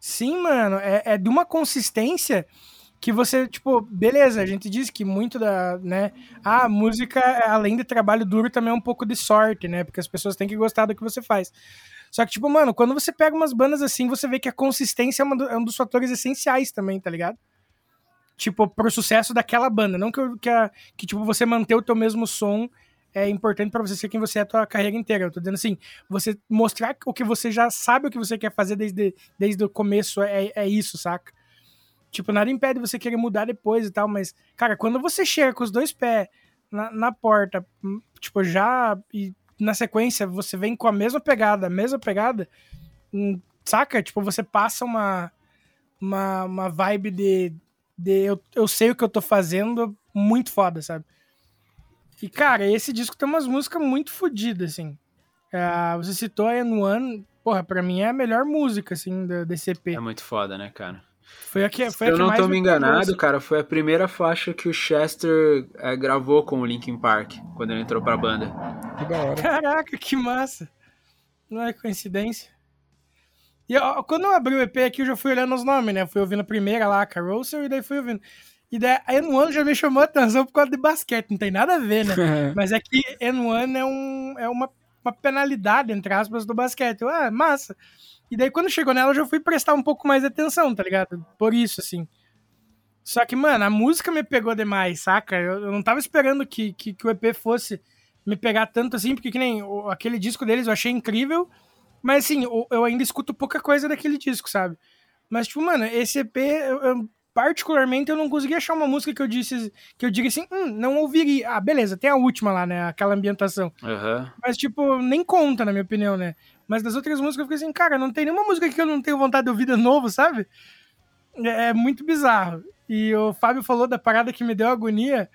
Sim, mano, é, é de uma consistência que você, tipo, beleza, a gente diz que muito da, né, a música, além de trabalho duro, também é um pouco de sorte, né, porque as pessoas têm que gostar do que você faz. Só que, tipo, mano, quando você pega umas bandas assim, você vê que a consistência é, uma é um dos fatores essenciais também, tá ligado? Tipo, pro sucesso daquela banda. Não que, que, a- que tipo, você manter o teu mesmo som é importante pra você ser quem você é a tua carreira inteira. Eu tô dizendo assim, você mostrar o que você já sabe o que você quer fazer desde, desde o começo é, é isso, saca? Tipo, nada impede você querer mudar depois e tal, mas, cara, quando você chega com os dois pés na, na porta, hum, tipo, já. E na sequência você vem com a mesma pegada, a mesma pegada, hum, saca? Tipo, você passa uma. Uma, uma vibe de. de eu, eu sei o que eu tô fazendo muito foda, sabe? E, cara, esse disco tem umas músicas muito fodidas, assim. Ah, você citou a N1, porra, pra mim é a melhor música, assim, da, EP. É muito foda, né, cara? Foi a que, Se foi a eu que não mais tô me enganado, assim. cara, foi a primeira faixa que o Chester eh, gravou com o Linkin Park, quando ele entrou pra banda. Que da hora. Caraca, que massa. Não é coincidência. E ó, quando eu abri o EP aqui, eu já fui olhando os nomes, né? Fui ouvindo a primeira lá, a Carousel, e daí fui ouvindo. E daí a N1 já me chamou a atenção por causa de basquete, não tem nada a ver, né? [LAUGHS] Mas é que N1 é, um, é uma uma penalidade, entre aspas, do basquete. Eu, ah, massa. E daí quando chegou nela, eu já fui prestar um pouco mais atenção, tá ligado? Por isso, assim. Só que, mano, a música me pegou demais, saca? Eu, eu não tava esperando que, que, que o EP fosse me pegar tanto assim, porque que nem o- aquele disco deles eu achei incrível, mas assim, eu, eu ainda escuto pouca coisa daquele disco, sabe? Mas, tipo, mano, esse EP, eu, eu- particularmente, eu não consegui achar uma música que eu disse, que eu diga assim, hum, não ouviria. Ah, beleza, tem a última lá, né? Aquela ambientação. Aham. Mas, tipo, nem conta, na minha opinião, né? Mas das outras músicas eu fiquei assim, cara, não tem nenhuma música que eu não tenho vontade de ouvir de novo, sabe? É, é muito bizarro. E o Fábio falou da parada que me deu agonia,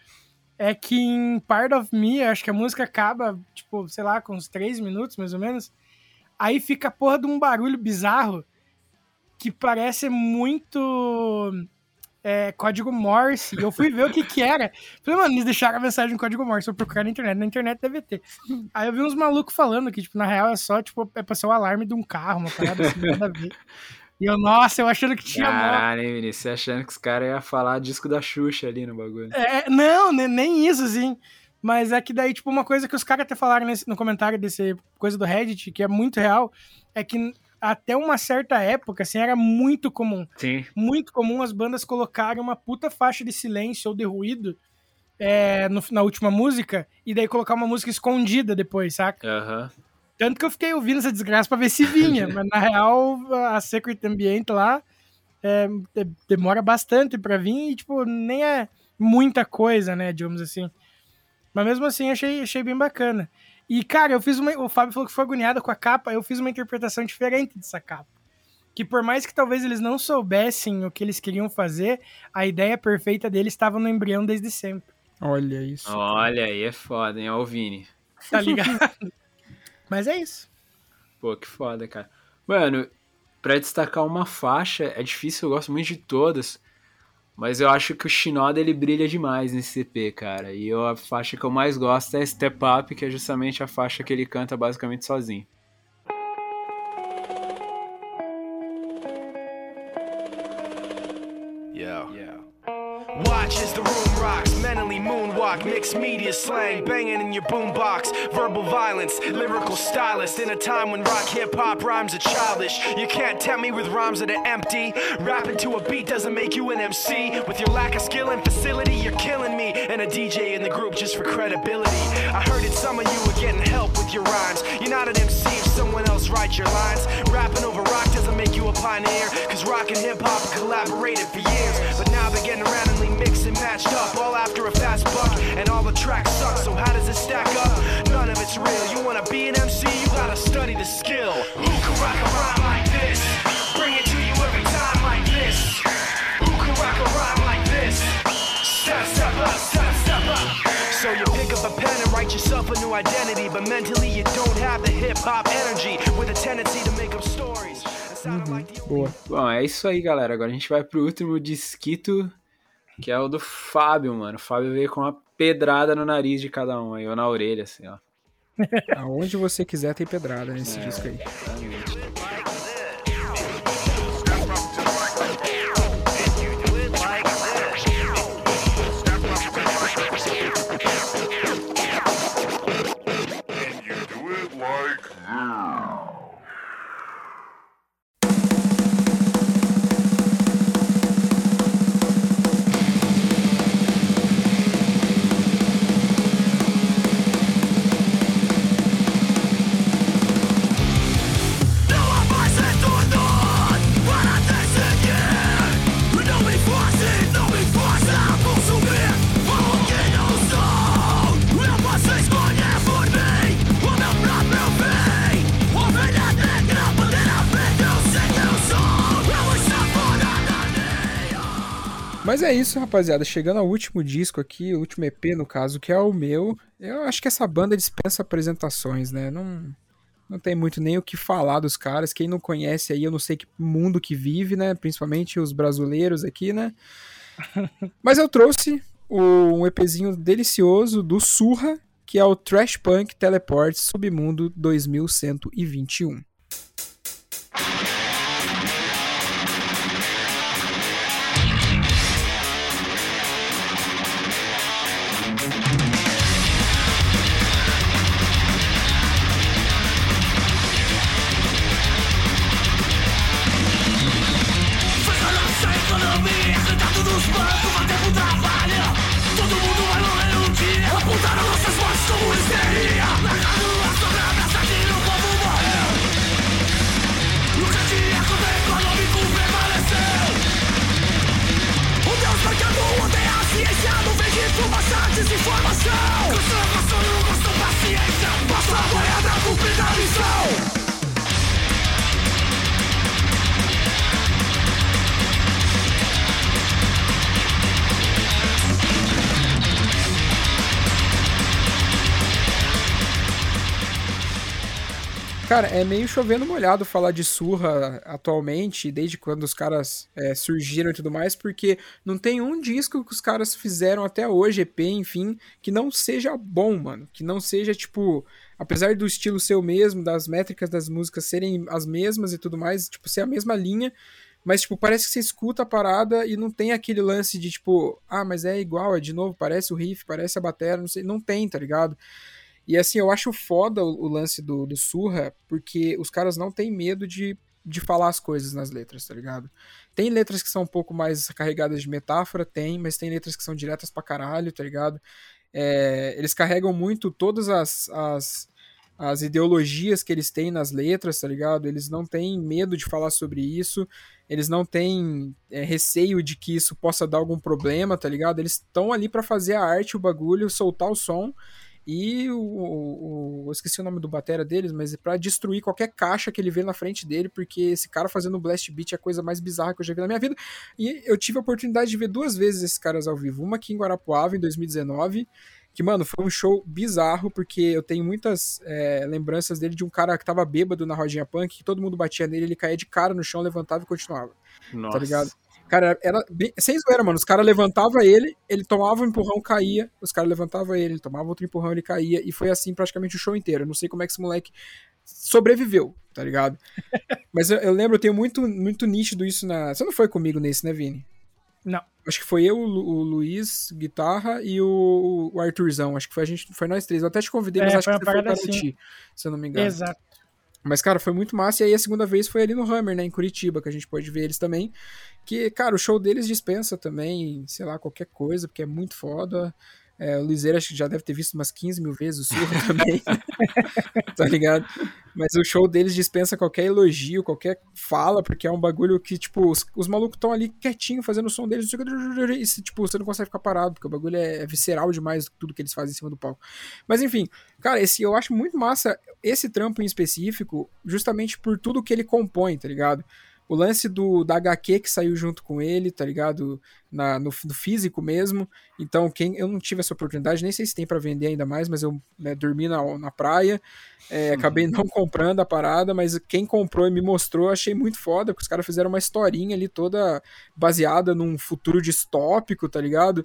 é que em Part of Me, acho que a música acaba, tipo, sei lá, com uns três minutos, mais ou menos. Aí fica a porra de um barulho bizarro que parece muito é, código Morse. E eu fui ver o que que era. Falei, mano, eles deixaram a mensagem em código Morse. Eu procurar na internet. Na internet deve ter. Aí eu vi uns malucos falando que, tipo, na real é só, tipo, é pra ser o alarme de um carro, uma parada assim, nada a ver. E eu, nossa, eu achando que tinha. Caralho, hein, Vinícius? Você achando que os caras iam falar disco da Xuxa ali no bagulho. É, não, ne- nem isso, assim. Mas é que daí, tipo, uma coisa que os caras até falaram nesse- no comentário desse coisa do Reddit, que é muito real, é que até uma certa época, assim, era muito comum. Sim. Muito comum as bandas colocarem uma puta faixa de silêncio ou de ruído é, no- na última música, e daí colocar uma música escondida depois, saca? Aham. Tanto que eu fiquei ouvindo essa desgraça pra ver se vinha, [LAUGHS] mas na real a Secret Ambient lá é, de- demora bastante pra vir e, tipo, nem é muita coisa, né, digamos assim. Mas mesmo assim, achei, achei bem bacana. E, cara, eu fiz uma. O Fábio falou que foi agoniado com a capa, eu fiz uma interpretação diferente dessa capa. Que por mais que talvez eles não soubessem o que eles queriam fazer, a ideia perfeita deles estava no embrião desde sempre. Olha isso. Olha aí, é foda, hein? Ó o Vini. Tá ligado? [LAUGHS] Mas é isso. Pô, que foda, cara. Mano, pra destacar uma faixa, é difícil, eu gosto muito de todas. Mas eu acho que o Shinoda ele brilha demais nesse CP, cara. E a faixa que eu mais gosto é Step Up, que é justamente a faixa que ele canta basicamente sozinho. Moonwalk, mixed media slang, banging in your boombox, verbal violence, lyrical stylist. In a time when rock hip hop rhymes are childish, you can't tempt me with rhymes that are empty. Rapping to a beat doesn't make you an MC. With your lack of skill and facility, you're killing me. And a DJ in the group just for credibility. I heard that some of you are getting help with your rhymes. You're not an MC if someone else writes your lines. Rapping over rock doesn't make you a pioneer, cause rock and hip hop collaborated for years. But now they're getting randomly mixed and matched up, all after a fast buck. And all the tracks suck, so how does it stack up? None of it's real. You wanna be an MC, you gotta study the skill. Who can rock a rhyme like this? Bring it to you every time like this. Who can rock a rhyme like this? Step, step up, step, step up. So you pick up a pen and write yourself a new identity, but mentally you don't have the hip hop energy with a tendency to make up stories. that sound like the Boa. Bom, é isso aí, galera. Agora a gente vai pro último disquito, que é o do Fábio, mano. O Fábio veio com uma pedrada no nariz de cada um aí, ou na orelha, assim, ó. Aonde você quiser tem pedrada nesse É. disco aí. Mas é isso, rapaziada. Chegando ao último disco aqui, o último EP, no caso, que é o meu. Eu acho que essa banda dispensa apresentações, né? Não, não tem muito nem o que falar dos caras. Quem não conhece aí, eu não sei que mundo que vive, né? Principalmente os brasileiros aqui, né? [LAUGHS] Mas eu trouxe o- um EPzinho delicioso do Surra, que é o Trash Punk Teleport Submundo 2121. Desinformação Cansamos, sonhos, com paciência. Passa a boiada, cumprida a missão Cara, é meio chovendo molhado falar de surra atualmente, desde quando os caras é, surgiram e tudo mais, porque não tem um disco que os caras fizeram até hoje, EP, enfim, que não seja bom, mano. Que não seja, tipo, apesar do estilo ser o mesmo, das métricas das músicas serem as mesmas e tudo mais, tipo, ser a mesma linha, mas, tipo, parece que você escuta a parada e não tem aquele lance de, tipo, ah, mas é igual, é de novo, parece o riff, parece a bateria, não sei, não tem, tá ligado? E assim, eu acho foda o, o lance do, do Surra, porque os caras não têm medo de, de falar as coisas nas letras, tá ligado? Tem letras que são um pouco mais carregadas de metáfora, tem, mas tem letras que são diretas pra caralho, tá ligado? É, eles carregam muito todas as, as, as ideologias que eles têm nas letras, tá ligado? Eles não têm medo de falar sobre isso, eles não têm é, receio de que isso possa dar algum problema, tá ligado? Eles estão ali para fazer a arte, o bagulho, soltar o som e o, o, eu esqueci o nome do batera deles, mas é pra destruir qualquer caixa que ele vê na frente dele, porque esse cara fazendo blast beat é a coisa mais bizarra que eu já vi na minha vida. E eu tive a oportunidade de ver duas vezes esses caras ao vivo. Uma aqui em Guarapuava, em 2019, que, mano, foi um show bizarro, porque eu tenho muitas é, lembranças dele de um cara que tava bêbado na rodinha punk, que todo mundo batia nele, ele caía de cara no chão, levantava e continuava. Nossa. Tá ligado? Cara, era bem, sem zoeira, mano. Os caras levantavam ele, ele tomava um empurrão, caía. Os caras levantavam ele, ele tomava outro empurrão, ele caía. E foi assim praticamente o show inteiro. Eu não sei como é que esse moleque sobreviveu, tá ligado? [LAUGHS] Mas eu, eu lembro, eu tenho muito, muito nítido isso na. Você não foi comigo nesse, né, Vini? Não. Acho que foi eu, o, Lu- o Luiz, guitarra, e o, o Arthurzão. Acho que foi a gente, foi nós três. Eu até te convidei, É, mas acho foi que você foi para assim. ti, se eu não me engano. Exato. Mas, cara, foi muito massa. E aí a segunda vez foi ali no Hammer, né, em Curitiba, que a gente pode ver eles também. Que, cara, o show deles dispensa também, sei lá, qualquer coisa, porque é muito foda. É, o Liseira acho que já deve ter visto umas 15 mil vezes o Surra [LAUGHS] também. [LAUGHS] tá ligado? Mas o show deles dispensa qualquer elogio, qualquer fala, porque é um bagulho que, tipo, os, os malucos estão ali quietinho fazendo o som deles, e, tipo, você não consegue ficar parado, porque o bagulho é, é visceral demais tudo que eles fazem em cima do palco. Mas enfim, cara, esse eu acho muito massa esse trampo em específico, justamente por tudo que ele compõe, tá ligado? O lance do, da HQ que saiu junto com ele, tá ligado? Na, no, no físico mesmo. Então, quem eu não tive essa oportunidade, nem sei se tem pra vender ainda mais, mas eu né, dormi na, na praia, é, acabei não comprando a parada, mas quem comprou e me mostrou, achei muito foda, porque os caras fizeram uma historinha ali toda baseada num futuro distópico, tá ligado?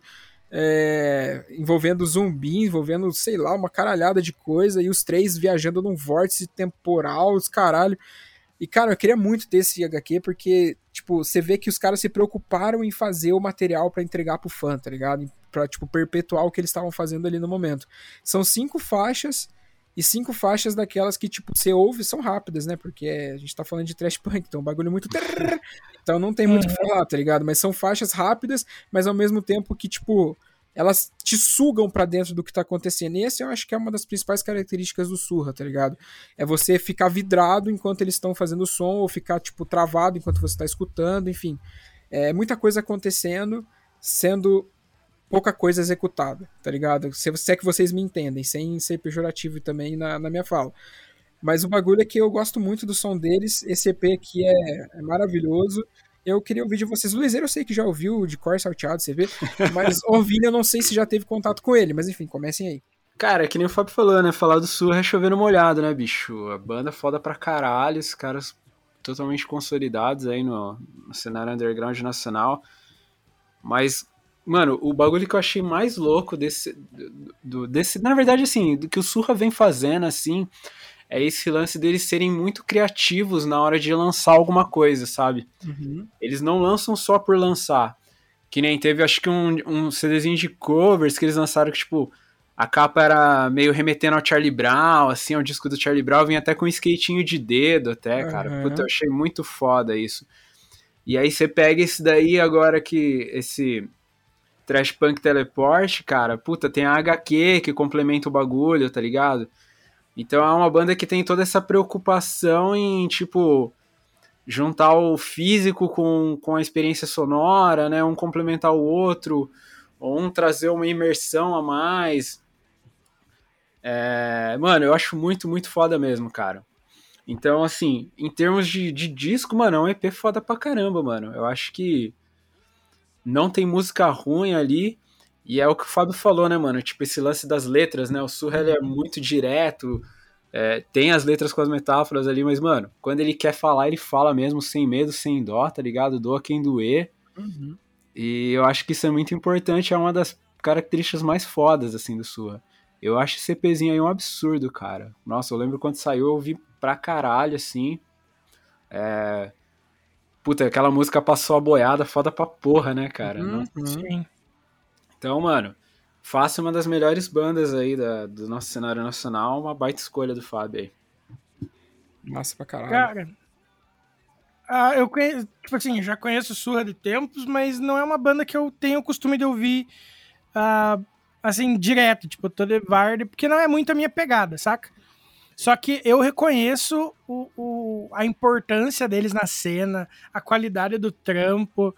É, envolvendo zumbi, envolvendo, sei lá, uma caralhada de coisa, e os três viajando num vórtice temporal, os caralho. E, cara, eu queria muito ter esse HQ, porque, tipo, você vê que os caras se preocuparam em fazer o material pra entregar pro fã, tá ligado? Pra, tipo, perpetuar o que eles estavam fazendo ali no momento. São cinco faixas, e cinco faixas daquelas que, tipo, você ouve são rápidas, né? Porque é- a gente tá falando de trash punk, então é um bagulho muito. trrr, Então não tem muito o que falar, tá ligado? Mas são faixas rápidas, mas ao mesmo tempo que, tipo, elas te sugam pra dentro do que tá acontecendo. E esse eu acho que é uma das principais características do Surra, tá ligado? É você ficar vidrado enquanto eles estão fazendo o som, ou ficar, tipo, travado enquanto você tá escutando, enfim. É muita coisa acontecendo, sendo pouca coisa executada, tá ligado? Se, se é que vocês me entendem, sem ser pejorativo também na, na minha fala. Mas o bagulho é que eu gosto muito do som deles, esse EP aqui é, é maravilhoso. Eu queria ouvir de vocês. O Liseiro eu sei que já ouviu de cor salteado, você vê, mas [LAUGHS] o Vini eu não sei se já teve contato com ele, mas enfim, comecem aí. Cara, é que nem o Fábio falou, né? Falar do Surra é chover no molhado, né, bicho? A banda é foda pra caralho, os caras totalmente consolidados aí no, no cenário underground nacional. Mas, mano, o bagulho que eu achei mais louco desse, do, desse. Na verdade, assim, do que o Surra vem fazendo, assim, é esse lance deles serem muito criativos na hora de lançar alguma coisa, sabe? Eles não lançam só por lançar. Que nem teve, acho que um, um CDzinho de covers que eles lançaram que, tipo, a capa era meio remetendo ao Charlie Brown, assim, ao disco do Charlie Brown, vinha até com um skatinho de dedo até, cara. Aham. Puta, eu achei muito foda isso. E aí você pega esse daí agora que esse Trash Punk Teleport, cara, puta, tem a HQ que complementa o bagulho, tá ligado? Então é uma banda que tem toda essa preocupação em, tipo, juntar o físico com, com a experiência sonora, né? Um complementar o outro. ou um trazer uma imersão a mais. É, mano, eu acho muito, muito foda mesmo, cara. Então, assim, em termos de, de disco, mano, é um EP foda pra caramba, mano. Eu acho que não tem música ruim ali. E é o que o Fábio falou, né, mano? Tipo, esse lance das letras, né? O Surra ele é muito direto. é, tem as letras com as metáforas ali, mas, mano, quando ele quer falar, ele fala mesmo, sem medo, sem dó, tá ligado? Doa quem doer. E eu acho que isso é muito importante, é uma das características mais fodas, assim, do Surra. Eu acho esse EPzinho aí um absurdo, cara. Nossa, eu lembro quando saiu, eu ouvi pra caralho, assim. É... Puta, aquela música passou a boiada, foda pra porra, né, cara? Uhum. Nossa. Sim. Então, mano, faça uma das melhores bandas aí da- do nosso cenário nacional, uma baita escolha do Fábio aí. Massa pra caralho. Cara, ah, eu conheço, tipo assim, já conheço Surra de tempos, mas não é uma banda que eu tenho o costume de ouvir, ah, assim, direto, tipo, todo Vardy, porque não é muito a minha pegada, saca? Só que eu reconheço o, o- a importância deles na cena, a qualidade do trampo.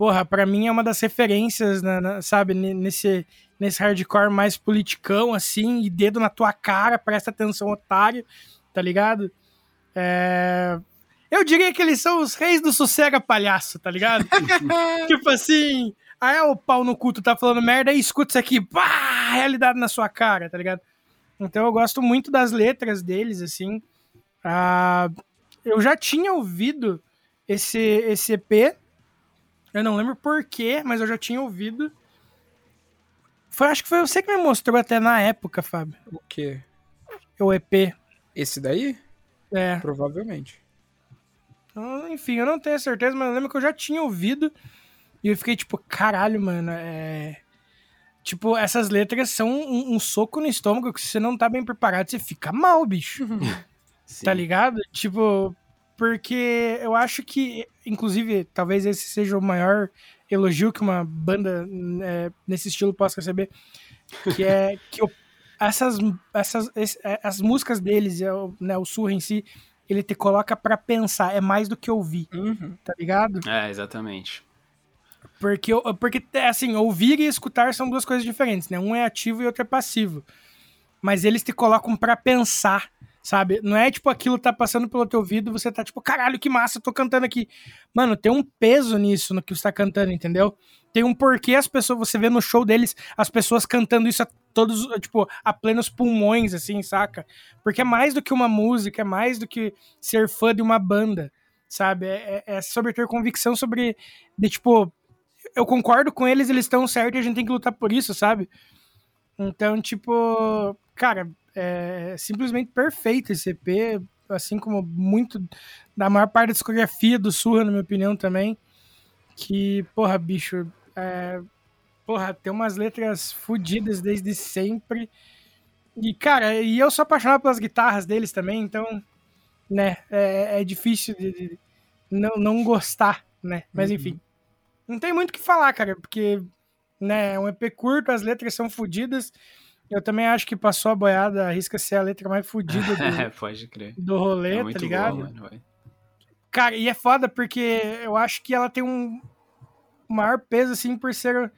Porra, pra mim é uma das referências, na- na- sabe, ne- nesse, nesse hardcore mais politicão, assim, e dedo na tua cara, presta atenção, otário, tá ligado? É, Eu diria que eles são os reis do sossega palhaço, tá ligado? [LAUGHS] tipo assim, aí é o pau no culto tá falando merda, aí escuta isso aqui, pá, realidade na sua cara, tá ligado? Então eu gosto muito das letras deles, assim. Ah, eu já tinha ouvido esse, esse EP, eu não lembro porquê, mas eu já tinha ouvido. Foi, acho que foi você que me mostrou até na época, Fábio, O quê? o EP. Esse daí? É. Provavelmente. Então, Enfim, eu não tenho certeza, mas eu lembro que eu já tinha ouvido. E eu fiquei tipo, caralho, mano, é. Tipo, essas letras são um, um soco no estômago que se você não tá bem preparado, você fica mal, bicho. [LAUGHS] Tá ligado? Tipo, porque eu acho que, inclusive, talvez esse seja o maior elogio que uma banda é, nesse estilo possa receber, que é que o- essas, essas esse- é, as músicas deles, é o, né, o surra em si, ele te coloca pra pensar, é mais do que ouvir, Uhum. tá ligado? É, exatamente. Porque, eu- porque, assim, ouvir e escutar são duas coisas diferentes, né? Um é ativo e outro é passivo. Mas eles te colocam pra pensar, sabe? Não é tipo aquilo tá passando pelo teu ouvido você tá tipo, caralho, que massa, tô cantando aqui. Mano, tem um peso nisso, no que você tá cantando, entendeu? Tem um porquê as pessoas, você vê no show deles, as pessoas cantando isso a todos, tipo, a plenos pulmões, assim, saca? Porque é mais do que uma música, é mais do que ser fã de uma banda, sabe? É, é- é sobre ter convicção sobre, de tipo, eu concordo com eles, eles estão certos a gente tem que lutar por isso, sabe? Então, tipo, cara, é simplesmente perfeito esse EP, assim como muito da maior parte da discografia do Surra, na minha opinião, também. Que, porra, bicho, é, porra, tem umas letras fodidas desde sempre. E, cara, e eu sou apaixonado pelas guitarras deles também, então, né, é, é difícil de, de não, não gostar, né? Mas enfim. Não tem muito o que falar, cara, porque né, é um EP curto, as letras são fodidas. Eu também acho que passou a boiada, arrisca ser a letra mais fodida É, do, [LAUGHS] pode crer. do rolê, É tá ligado? boa, mano. Cara, e é foda porque eu acho que ela tem um maior peso, assim, por ser,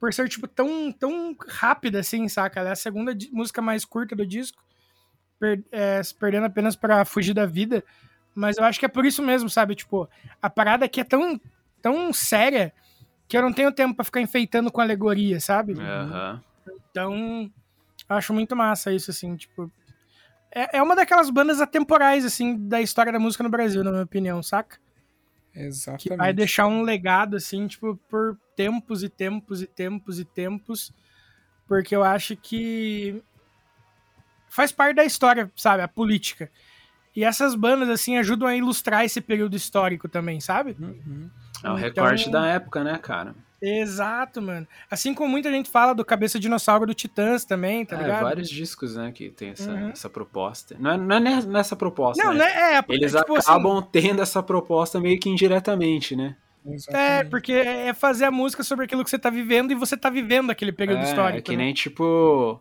por ser tipo, tão, tão rápida, assim, saca? Ela é a segunda música mais curta do disco, per- é, se perdendo apenas pra fugir da vida. Mas eu acho que é por isso mesmo, sabe? Tipo, a parada aqui é tão, tão séria que eu não tenho tempo pra ficar enfeitando com alegoria, sabe? Aham. Então, acho muito massa isso, assim, tipo. É, é uma daquelas bandas atemporais, assim, da história da música no Brasil, na minha opinião, saca? Exatamente. Que vai deixar um legado, assim, tipo, por tempos e tempos e tempos e tempos. Porque eu acho que faz parte da história, sabe? A política. E essas bandas, assim, ajudam a ilustrar esse período histórico também, sabe? Uhum. É o Então- recorte da época, né, cara? Exato, mano. Assim como muita gente fala do Cabeça Dinossauro do Titãs também, tá é, ligado? vários discos, né, que tem essa, Uhum. essa proposta. Não é, não é ne- nessa proposta, Não, né? né? É, Eles tipo assim, acabam tendo essa proposta meio que indiretamente, né? É, Exatamente. porque é fazer a música sobre aquilo que você tá vivendo e você tá vivendo aquele período é, histórico. é que né? nem, tipo,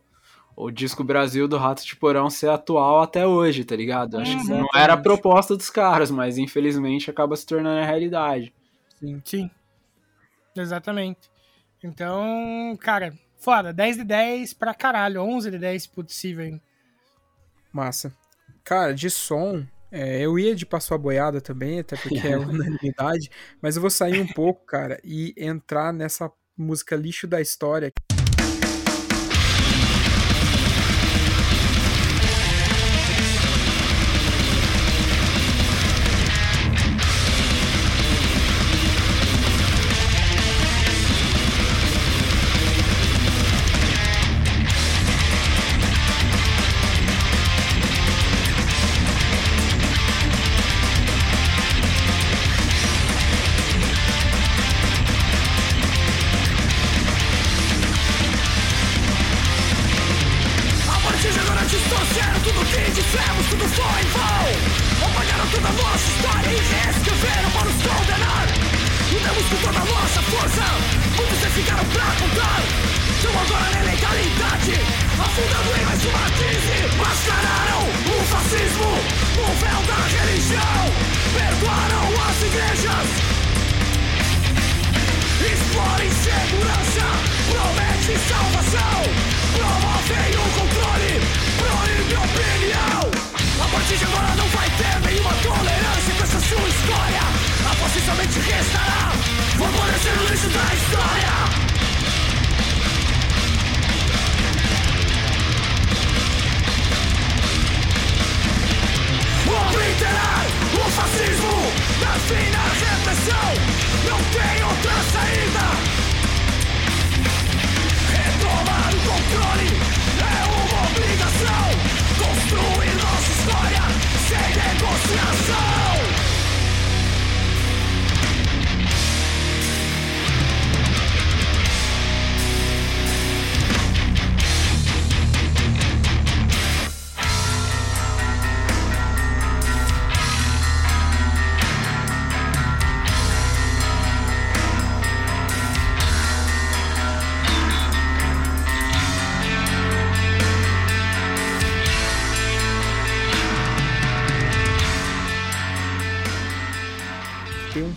o disco Brasil do Rato de Porão ser atual até hoje, tá ligado? Acho que não Exatamente. era a proposta dos caras, mas infelizmente acaba se tornando a realidade. Sim. Sim. Exatamente. Então, cara, foda. 10 de 10 pra caralho. 11 de 10 se possível. hein? Massa. Cara, de som, é, eu ia de passou a boiada também, até porque é [LAUGHS] unanimidade, mas eu vou sair um pouco, cara, e entrar nessa música lixo da história.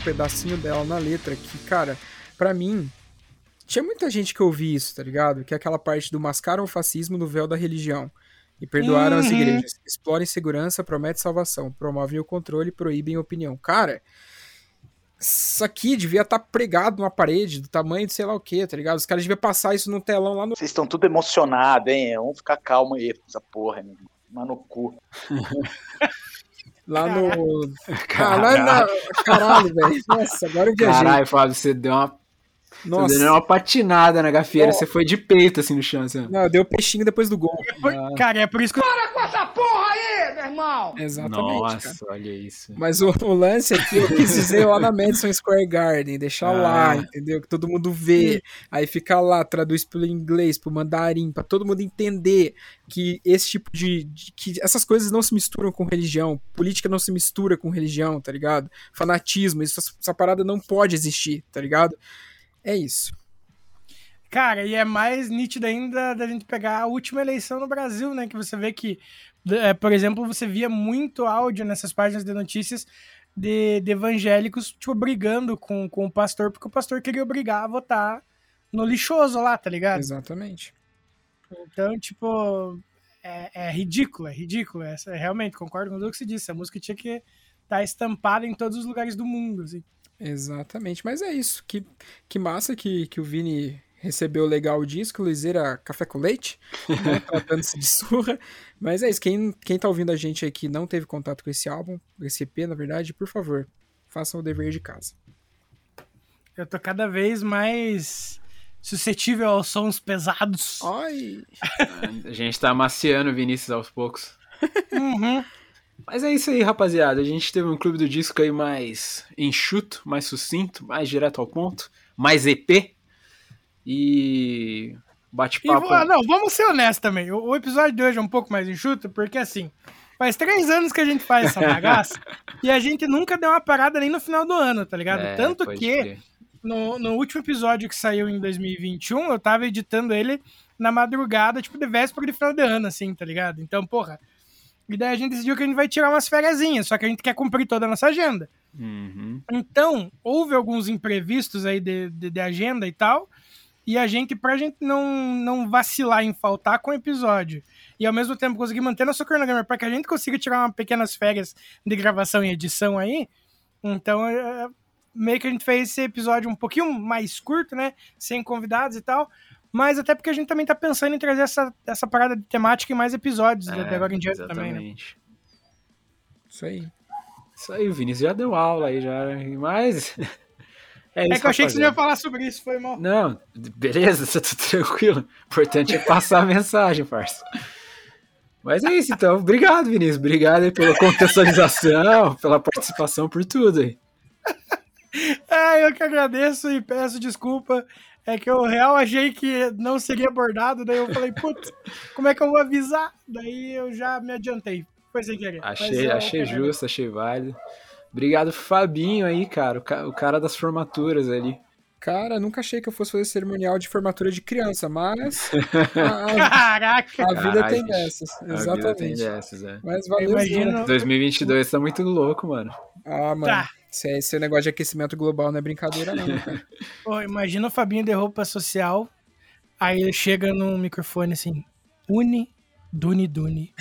Pedacinho dela na letra que, cara, pra mim, tinha muita gente que ouvia isso, tá ligado? Que é aquela parte do mascaram o fascismo no véu da religião. E perdoaram as Uhum. igrejas. Explorem segurança, promete salvação. Promovem o controle, proíbem opinião. Cara, isso aqui devia estar pregado numa parede do tamanho de sei lá o que, tá ligado? Os caras deviam passar isso num telão lá no. Vocês estão tudo emocionados, hein? Vamos ficar calmo aí essa porra, meu. Mas no cu. [LAUGHS] Lá no. [LAUGHS] Caralho. Caralho, velho. Nossa, agora eu viajei. Caralho, Fábio, você deu uma, Nossa. você deu uma patinada na gafieira, você foi de peito assim no chão. Assim. Não, deu peixinho depois do gol. Ah. Cara, é por isso que. Para com essa porra aí, meu irmão! Exatamente. Nossa, cara. olha isso. Mas o, o lance aqui eu quis dizer lá na Madison Square Garden, deixar lá, Ah. entendeu? Que todo mundo vê. Aí fica lá, traduz pelo inglês, pro mandarim, pra todo mundo entender que esse tipo de, de- que essas coisas não se misturam com religião, política não se mistura com religião, tá ligado? Fanatismo, isso, essa parada não pode existir, tá ligado? É isso. Cara, e é mais nítido ainda da gente pegar a última eleição no Brasil, né? Que você vê que, é, por exemplo, você via muito áudio nessas páginas de notícias de, de evangélicos, tipo, brigando com, com o pastor, porque o pastor queria obrigar a votar no lixoso lá, tá ligado? Exatamente. Então, tipo, é, é ridículo, é ridículo. Essa, realmente, concordo com tudo que você disse. A música tinha que estar estampada em todos os lugares do mundo, assim. Exatamente, mas é isso. Que, que massa que, que o Vini recebeu legal o disco, Luizeira Café com Leite, [LAUGHS] né, tratando-se de surra. Mas é isso, quem, quem tá ouvindo a gente aqui não teve contato com esse álbum, esse EP, na verdade, por favor, façam o dever de casa. Eu tô cada vez mais suscetível aos sons pesados. Ai! A gente tá amaciando o Vinícius aos poucos. Uhum. Mas é isso aí, rapaziada. A gente teve um clube do disco aí mais enxuto, mais sucinto, mais direto ao ponto, mais EP. E bate-papo. ah, não, vamos ser honestos também. O, o episódio de hoje é um pouco mais enxuto, porque assim, faz três anos que a gente faz essa [LAUGHS] bagaça e a gente nunca deu uma parada nem no final do ano, tá ligado? É, Tanto que no, no último episódio que saiu em 2021, eu tava editando ele na madrugada, tipo, de véspera de final de ano, assim, tá ligado? Então, porra. E daí a gente decidiu que a gente vai tirar umas fériasinhas, só que a gente quer cumprir toda a nossa agenda. Uhum. Então, houve alguns imprevistos aí de, de, de agenda e tal. E a gente, pra gente não, não vacilar em faltar com o episódio e ao mesmo tempo conseguir manter nosso cronograma para que a gente consiga tirar umas pequenas férias de gravação e edição aí, então é, meio que a gente fez esse episódio um pouquinho mais curto, né? Sem convidados e tal. Mas até porque a gente também tá pensando em trazer essa, essa parada de temática em mais episódios É, de agora em diante também, né? Isso aí. Isso aí, o Vinícius já deu aula aí, já. Mas. É, [LAUGHS] É isso, que eu achei que você ia falar sobre isso, foi mal. Não, beleza, [LAUGHS] tá tudo tranquilo. O importante é passar a mensagem, parça. Mas é isso, então. Obrigado, Vinícius. Obrigado aí pela contextualização, pela participação, por tudo aí. [LAUGHS] É, eu que agradeço e peço desculpa. É que eu real achei que não seria abordado, daí eu falei, putz, como é que eu vou avisar? Daí eu já me adiantei. Foi sem querer. Achei, eu achei justo, achei válido. Obrigado, Fabinho aí, cara. O, ca- o cara das formaturas ali. Cara, nunca achei que eu fosse fazer cerimonial de formatura de criança, mas [LAUGHS] a, a- Caraca! a vida tem dessas. A vida tem Exatamente. dessas, é. Mas valeu, Imagina- Zé. 2022 tá muito louco, mano. Ah, mano. Tá. Esse, esse negócio de aquecimento global não é brincadeira, não, cara. [LAUGHS] Pô, imagina o Fabinho de roupa social, aí ele chega no microfone assim, Uni, Duni, Duni.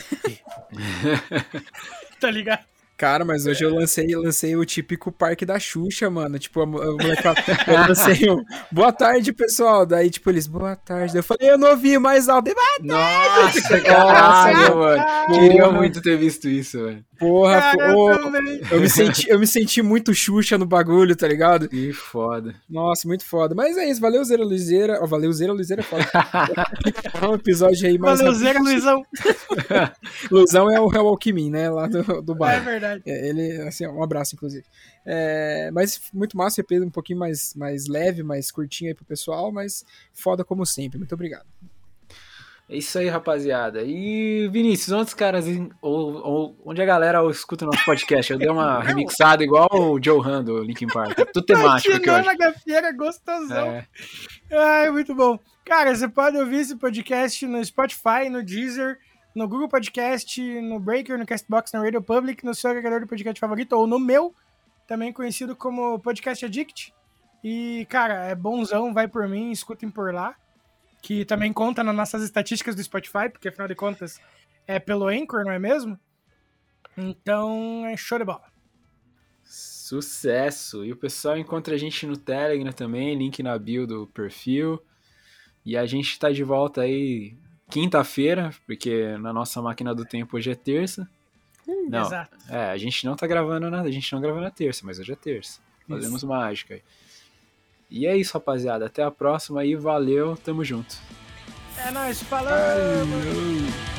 [LAUGHS] tá ligado? Cara, mas hoje eu lancei, lancei o típico parque da Xuxa, mano. Tipo, a, mo- a molecada- [LAUGHS] eu lancei um boa tarde, pessoal. Daí, tipo, eles, boa tarde. Eu falei, eu não ouvi mais alto. Daí, Nossa, caralho, mano. Queria muito ter visto isso, velho. Porra, Cara, pô, eu eu me, senti, eu me senti muito Xuxa no bagulho, tá ligado? Que foda. Nossa, muito foda. Mas é isso, valeu, Zera Luizeira. Ó, valeu, Zera Luizeira é foda. [LAUGHS] É um episódio aí mais. Valeu, Zé, Luizão. [LAUGHS] Luzão é o Real Alckmin, né? Lá do, do É bairro. verdade. É, ele, assim, um abraço, inclusive. É, mas muito massa, EP um pouquinho mais, mais leve, mais curtinho aí pro pessoal, mas foda como sempre. Muito obrigado. É isso aí, rapaziada. E Vinícius, onde os caras. Ou, ou- onde a galera escuta o nosso podcast? Eu dei uma remixada igual o Joe Han do Linkin Park. É tudo temático aqui hoje. gafieira gostosão. É. Ai, muito bom. Cara, você pode ouvir esse podcast no Spotify, no Deezer, no Google Podcast, no Breaker, no Castbox, na Radio Public, no seu agregador de podcast favorito, ou no meu, também conhecido como Podcast Addict. E, cara, é bonzão, vai por mim, escutem por lá. Que também conta nas nossas estatísticas do Spotify, porque afinal de contas é pelo Anchor, não é mesmo? Então é show de bola. Sucesso! E o pessoal encontra a gente no Telegram também, link na bio do perfil. E a gente tá de volta aí quinta-feira, porque na nossa máquina do tempo hoje é terça. Não, Exato. é, a gente não tá gravando nada, a gente não gravou na terça, mas hoje é terça. Fazemos mágica aí. E é isso, rapaziada. Até a próxima aí, valeu, tamo junto. É nóis, falou! Falou.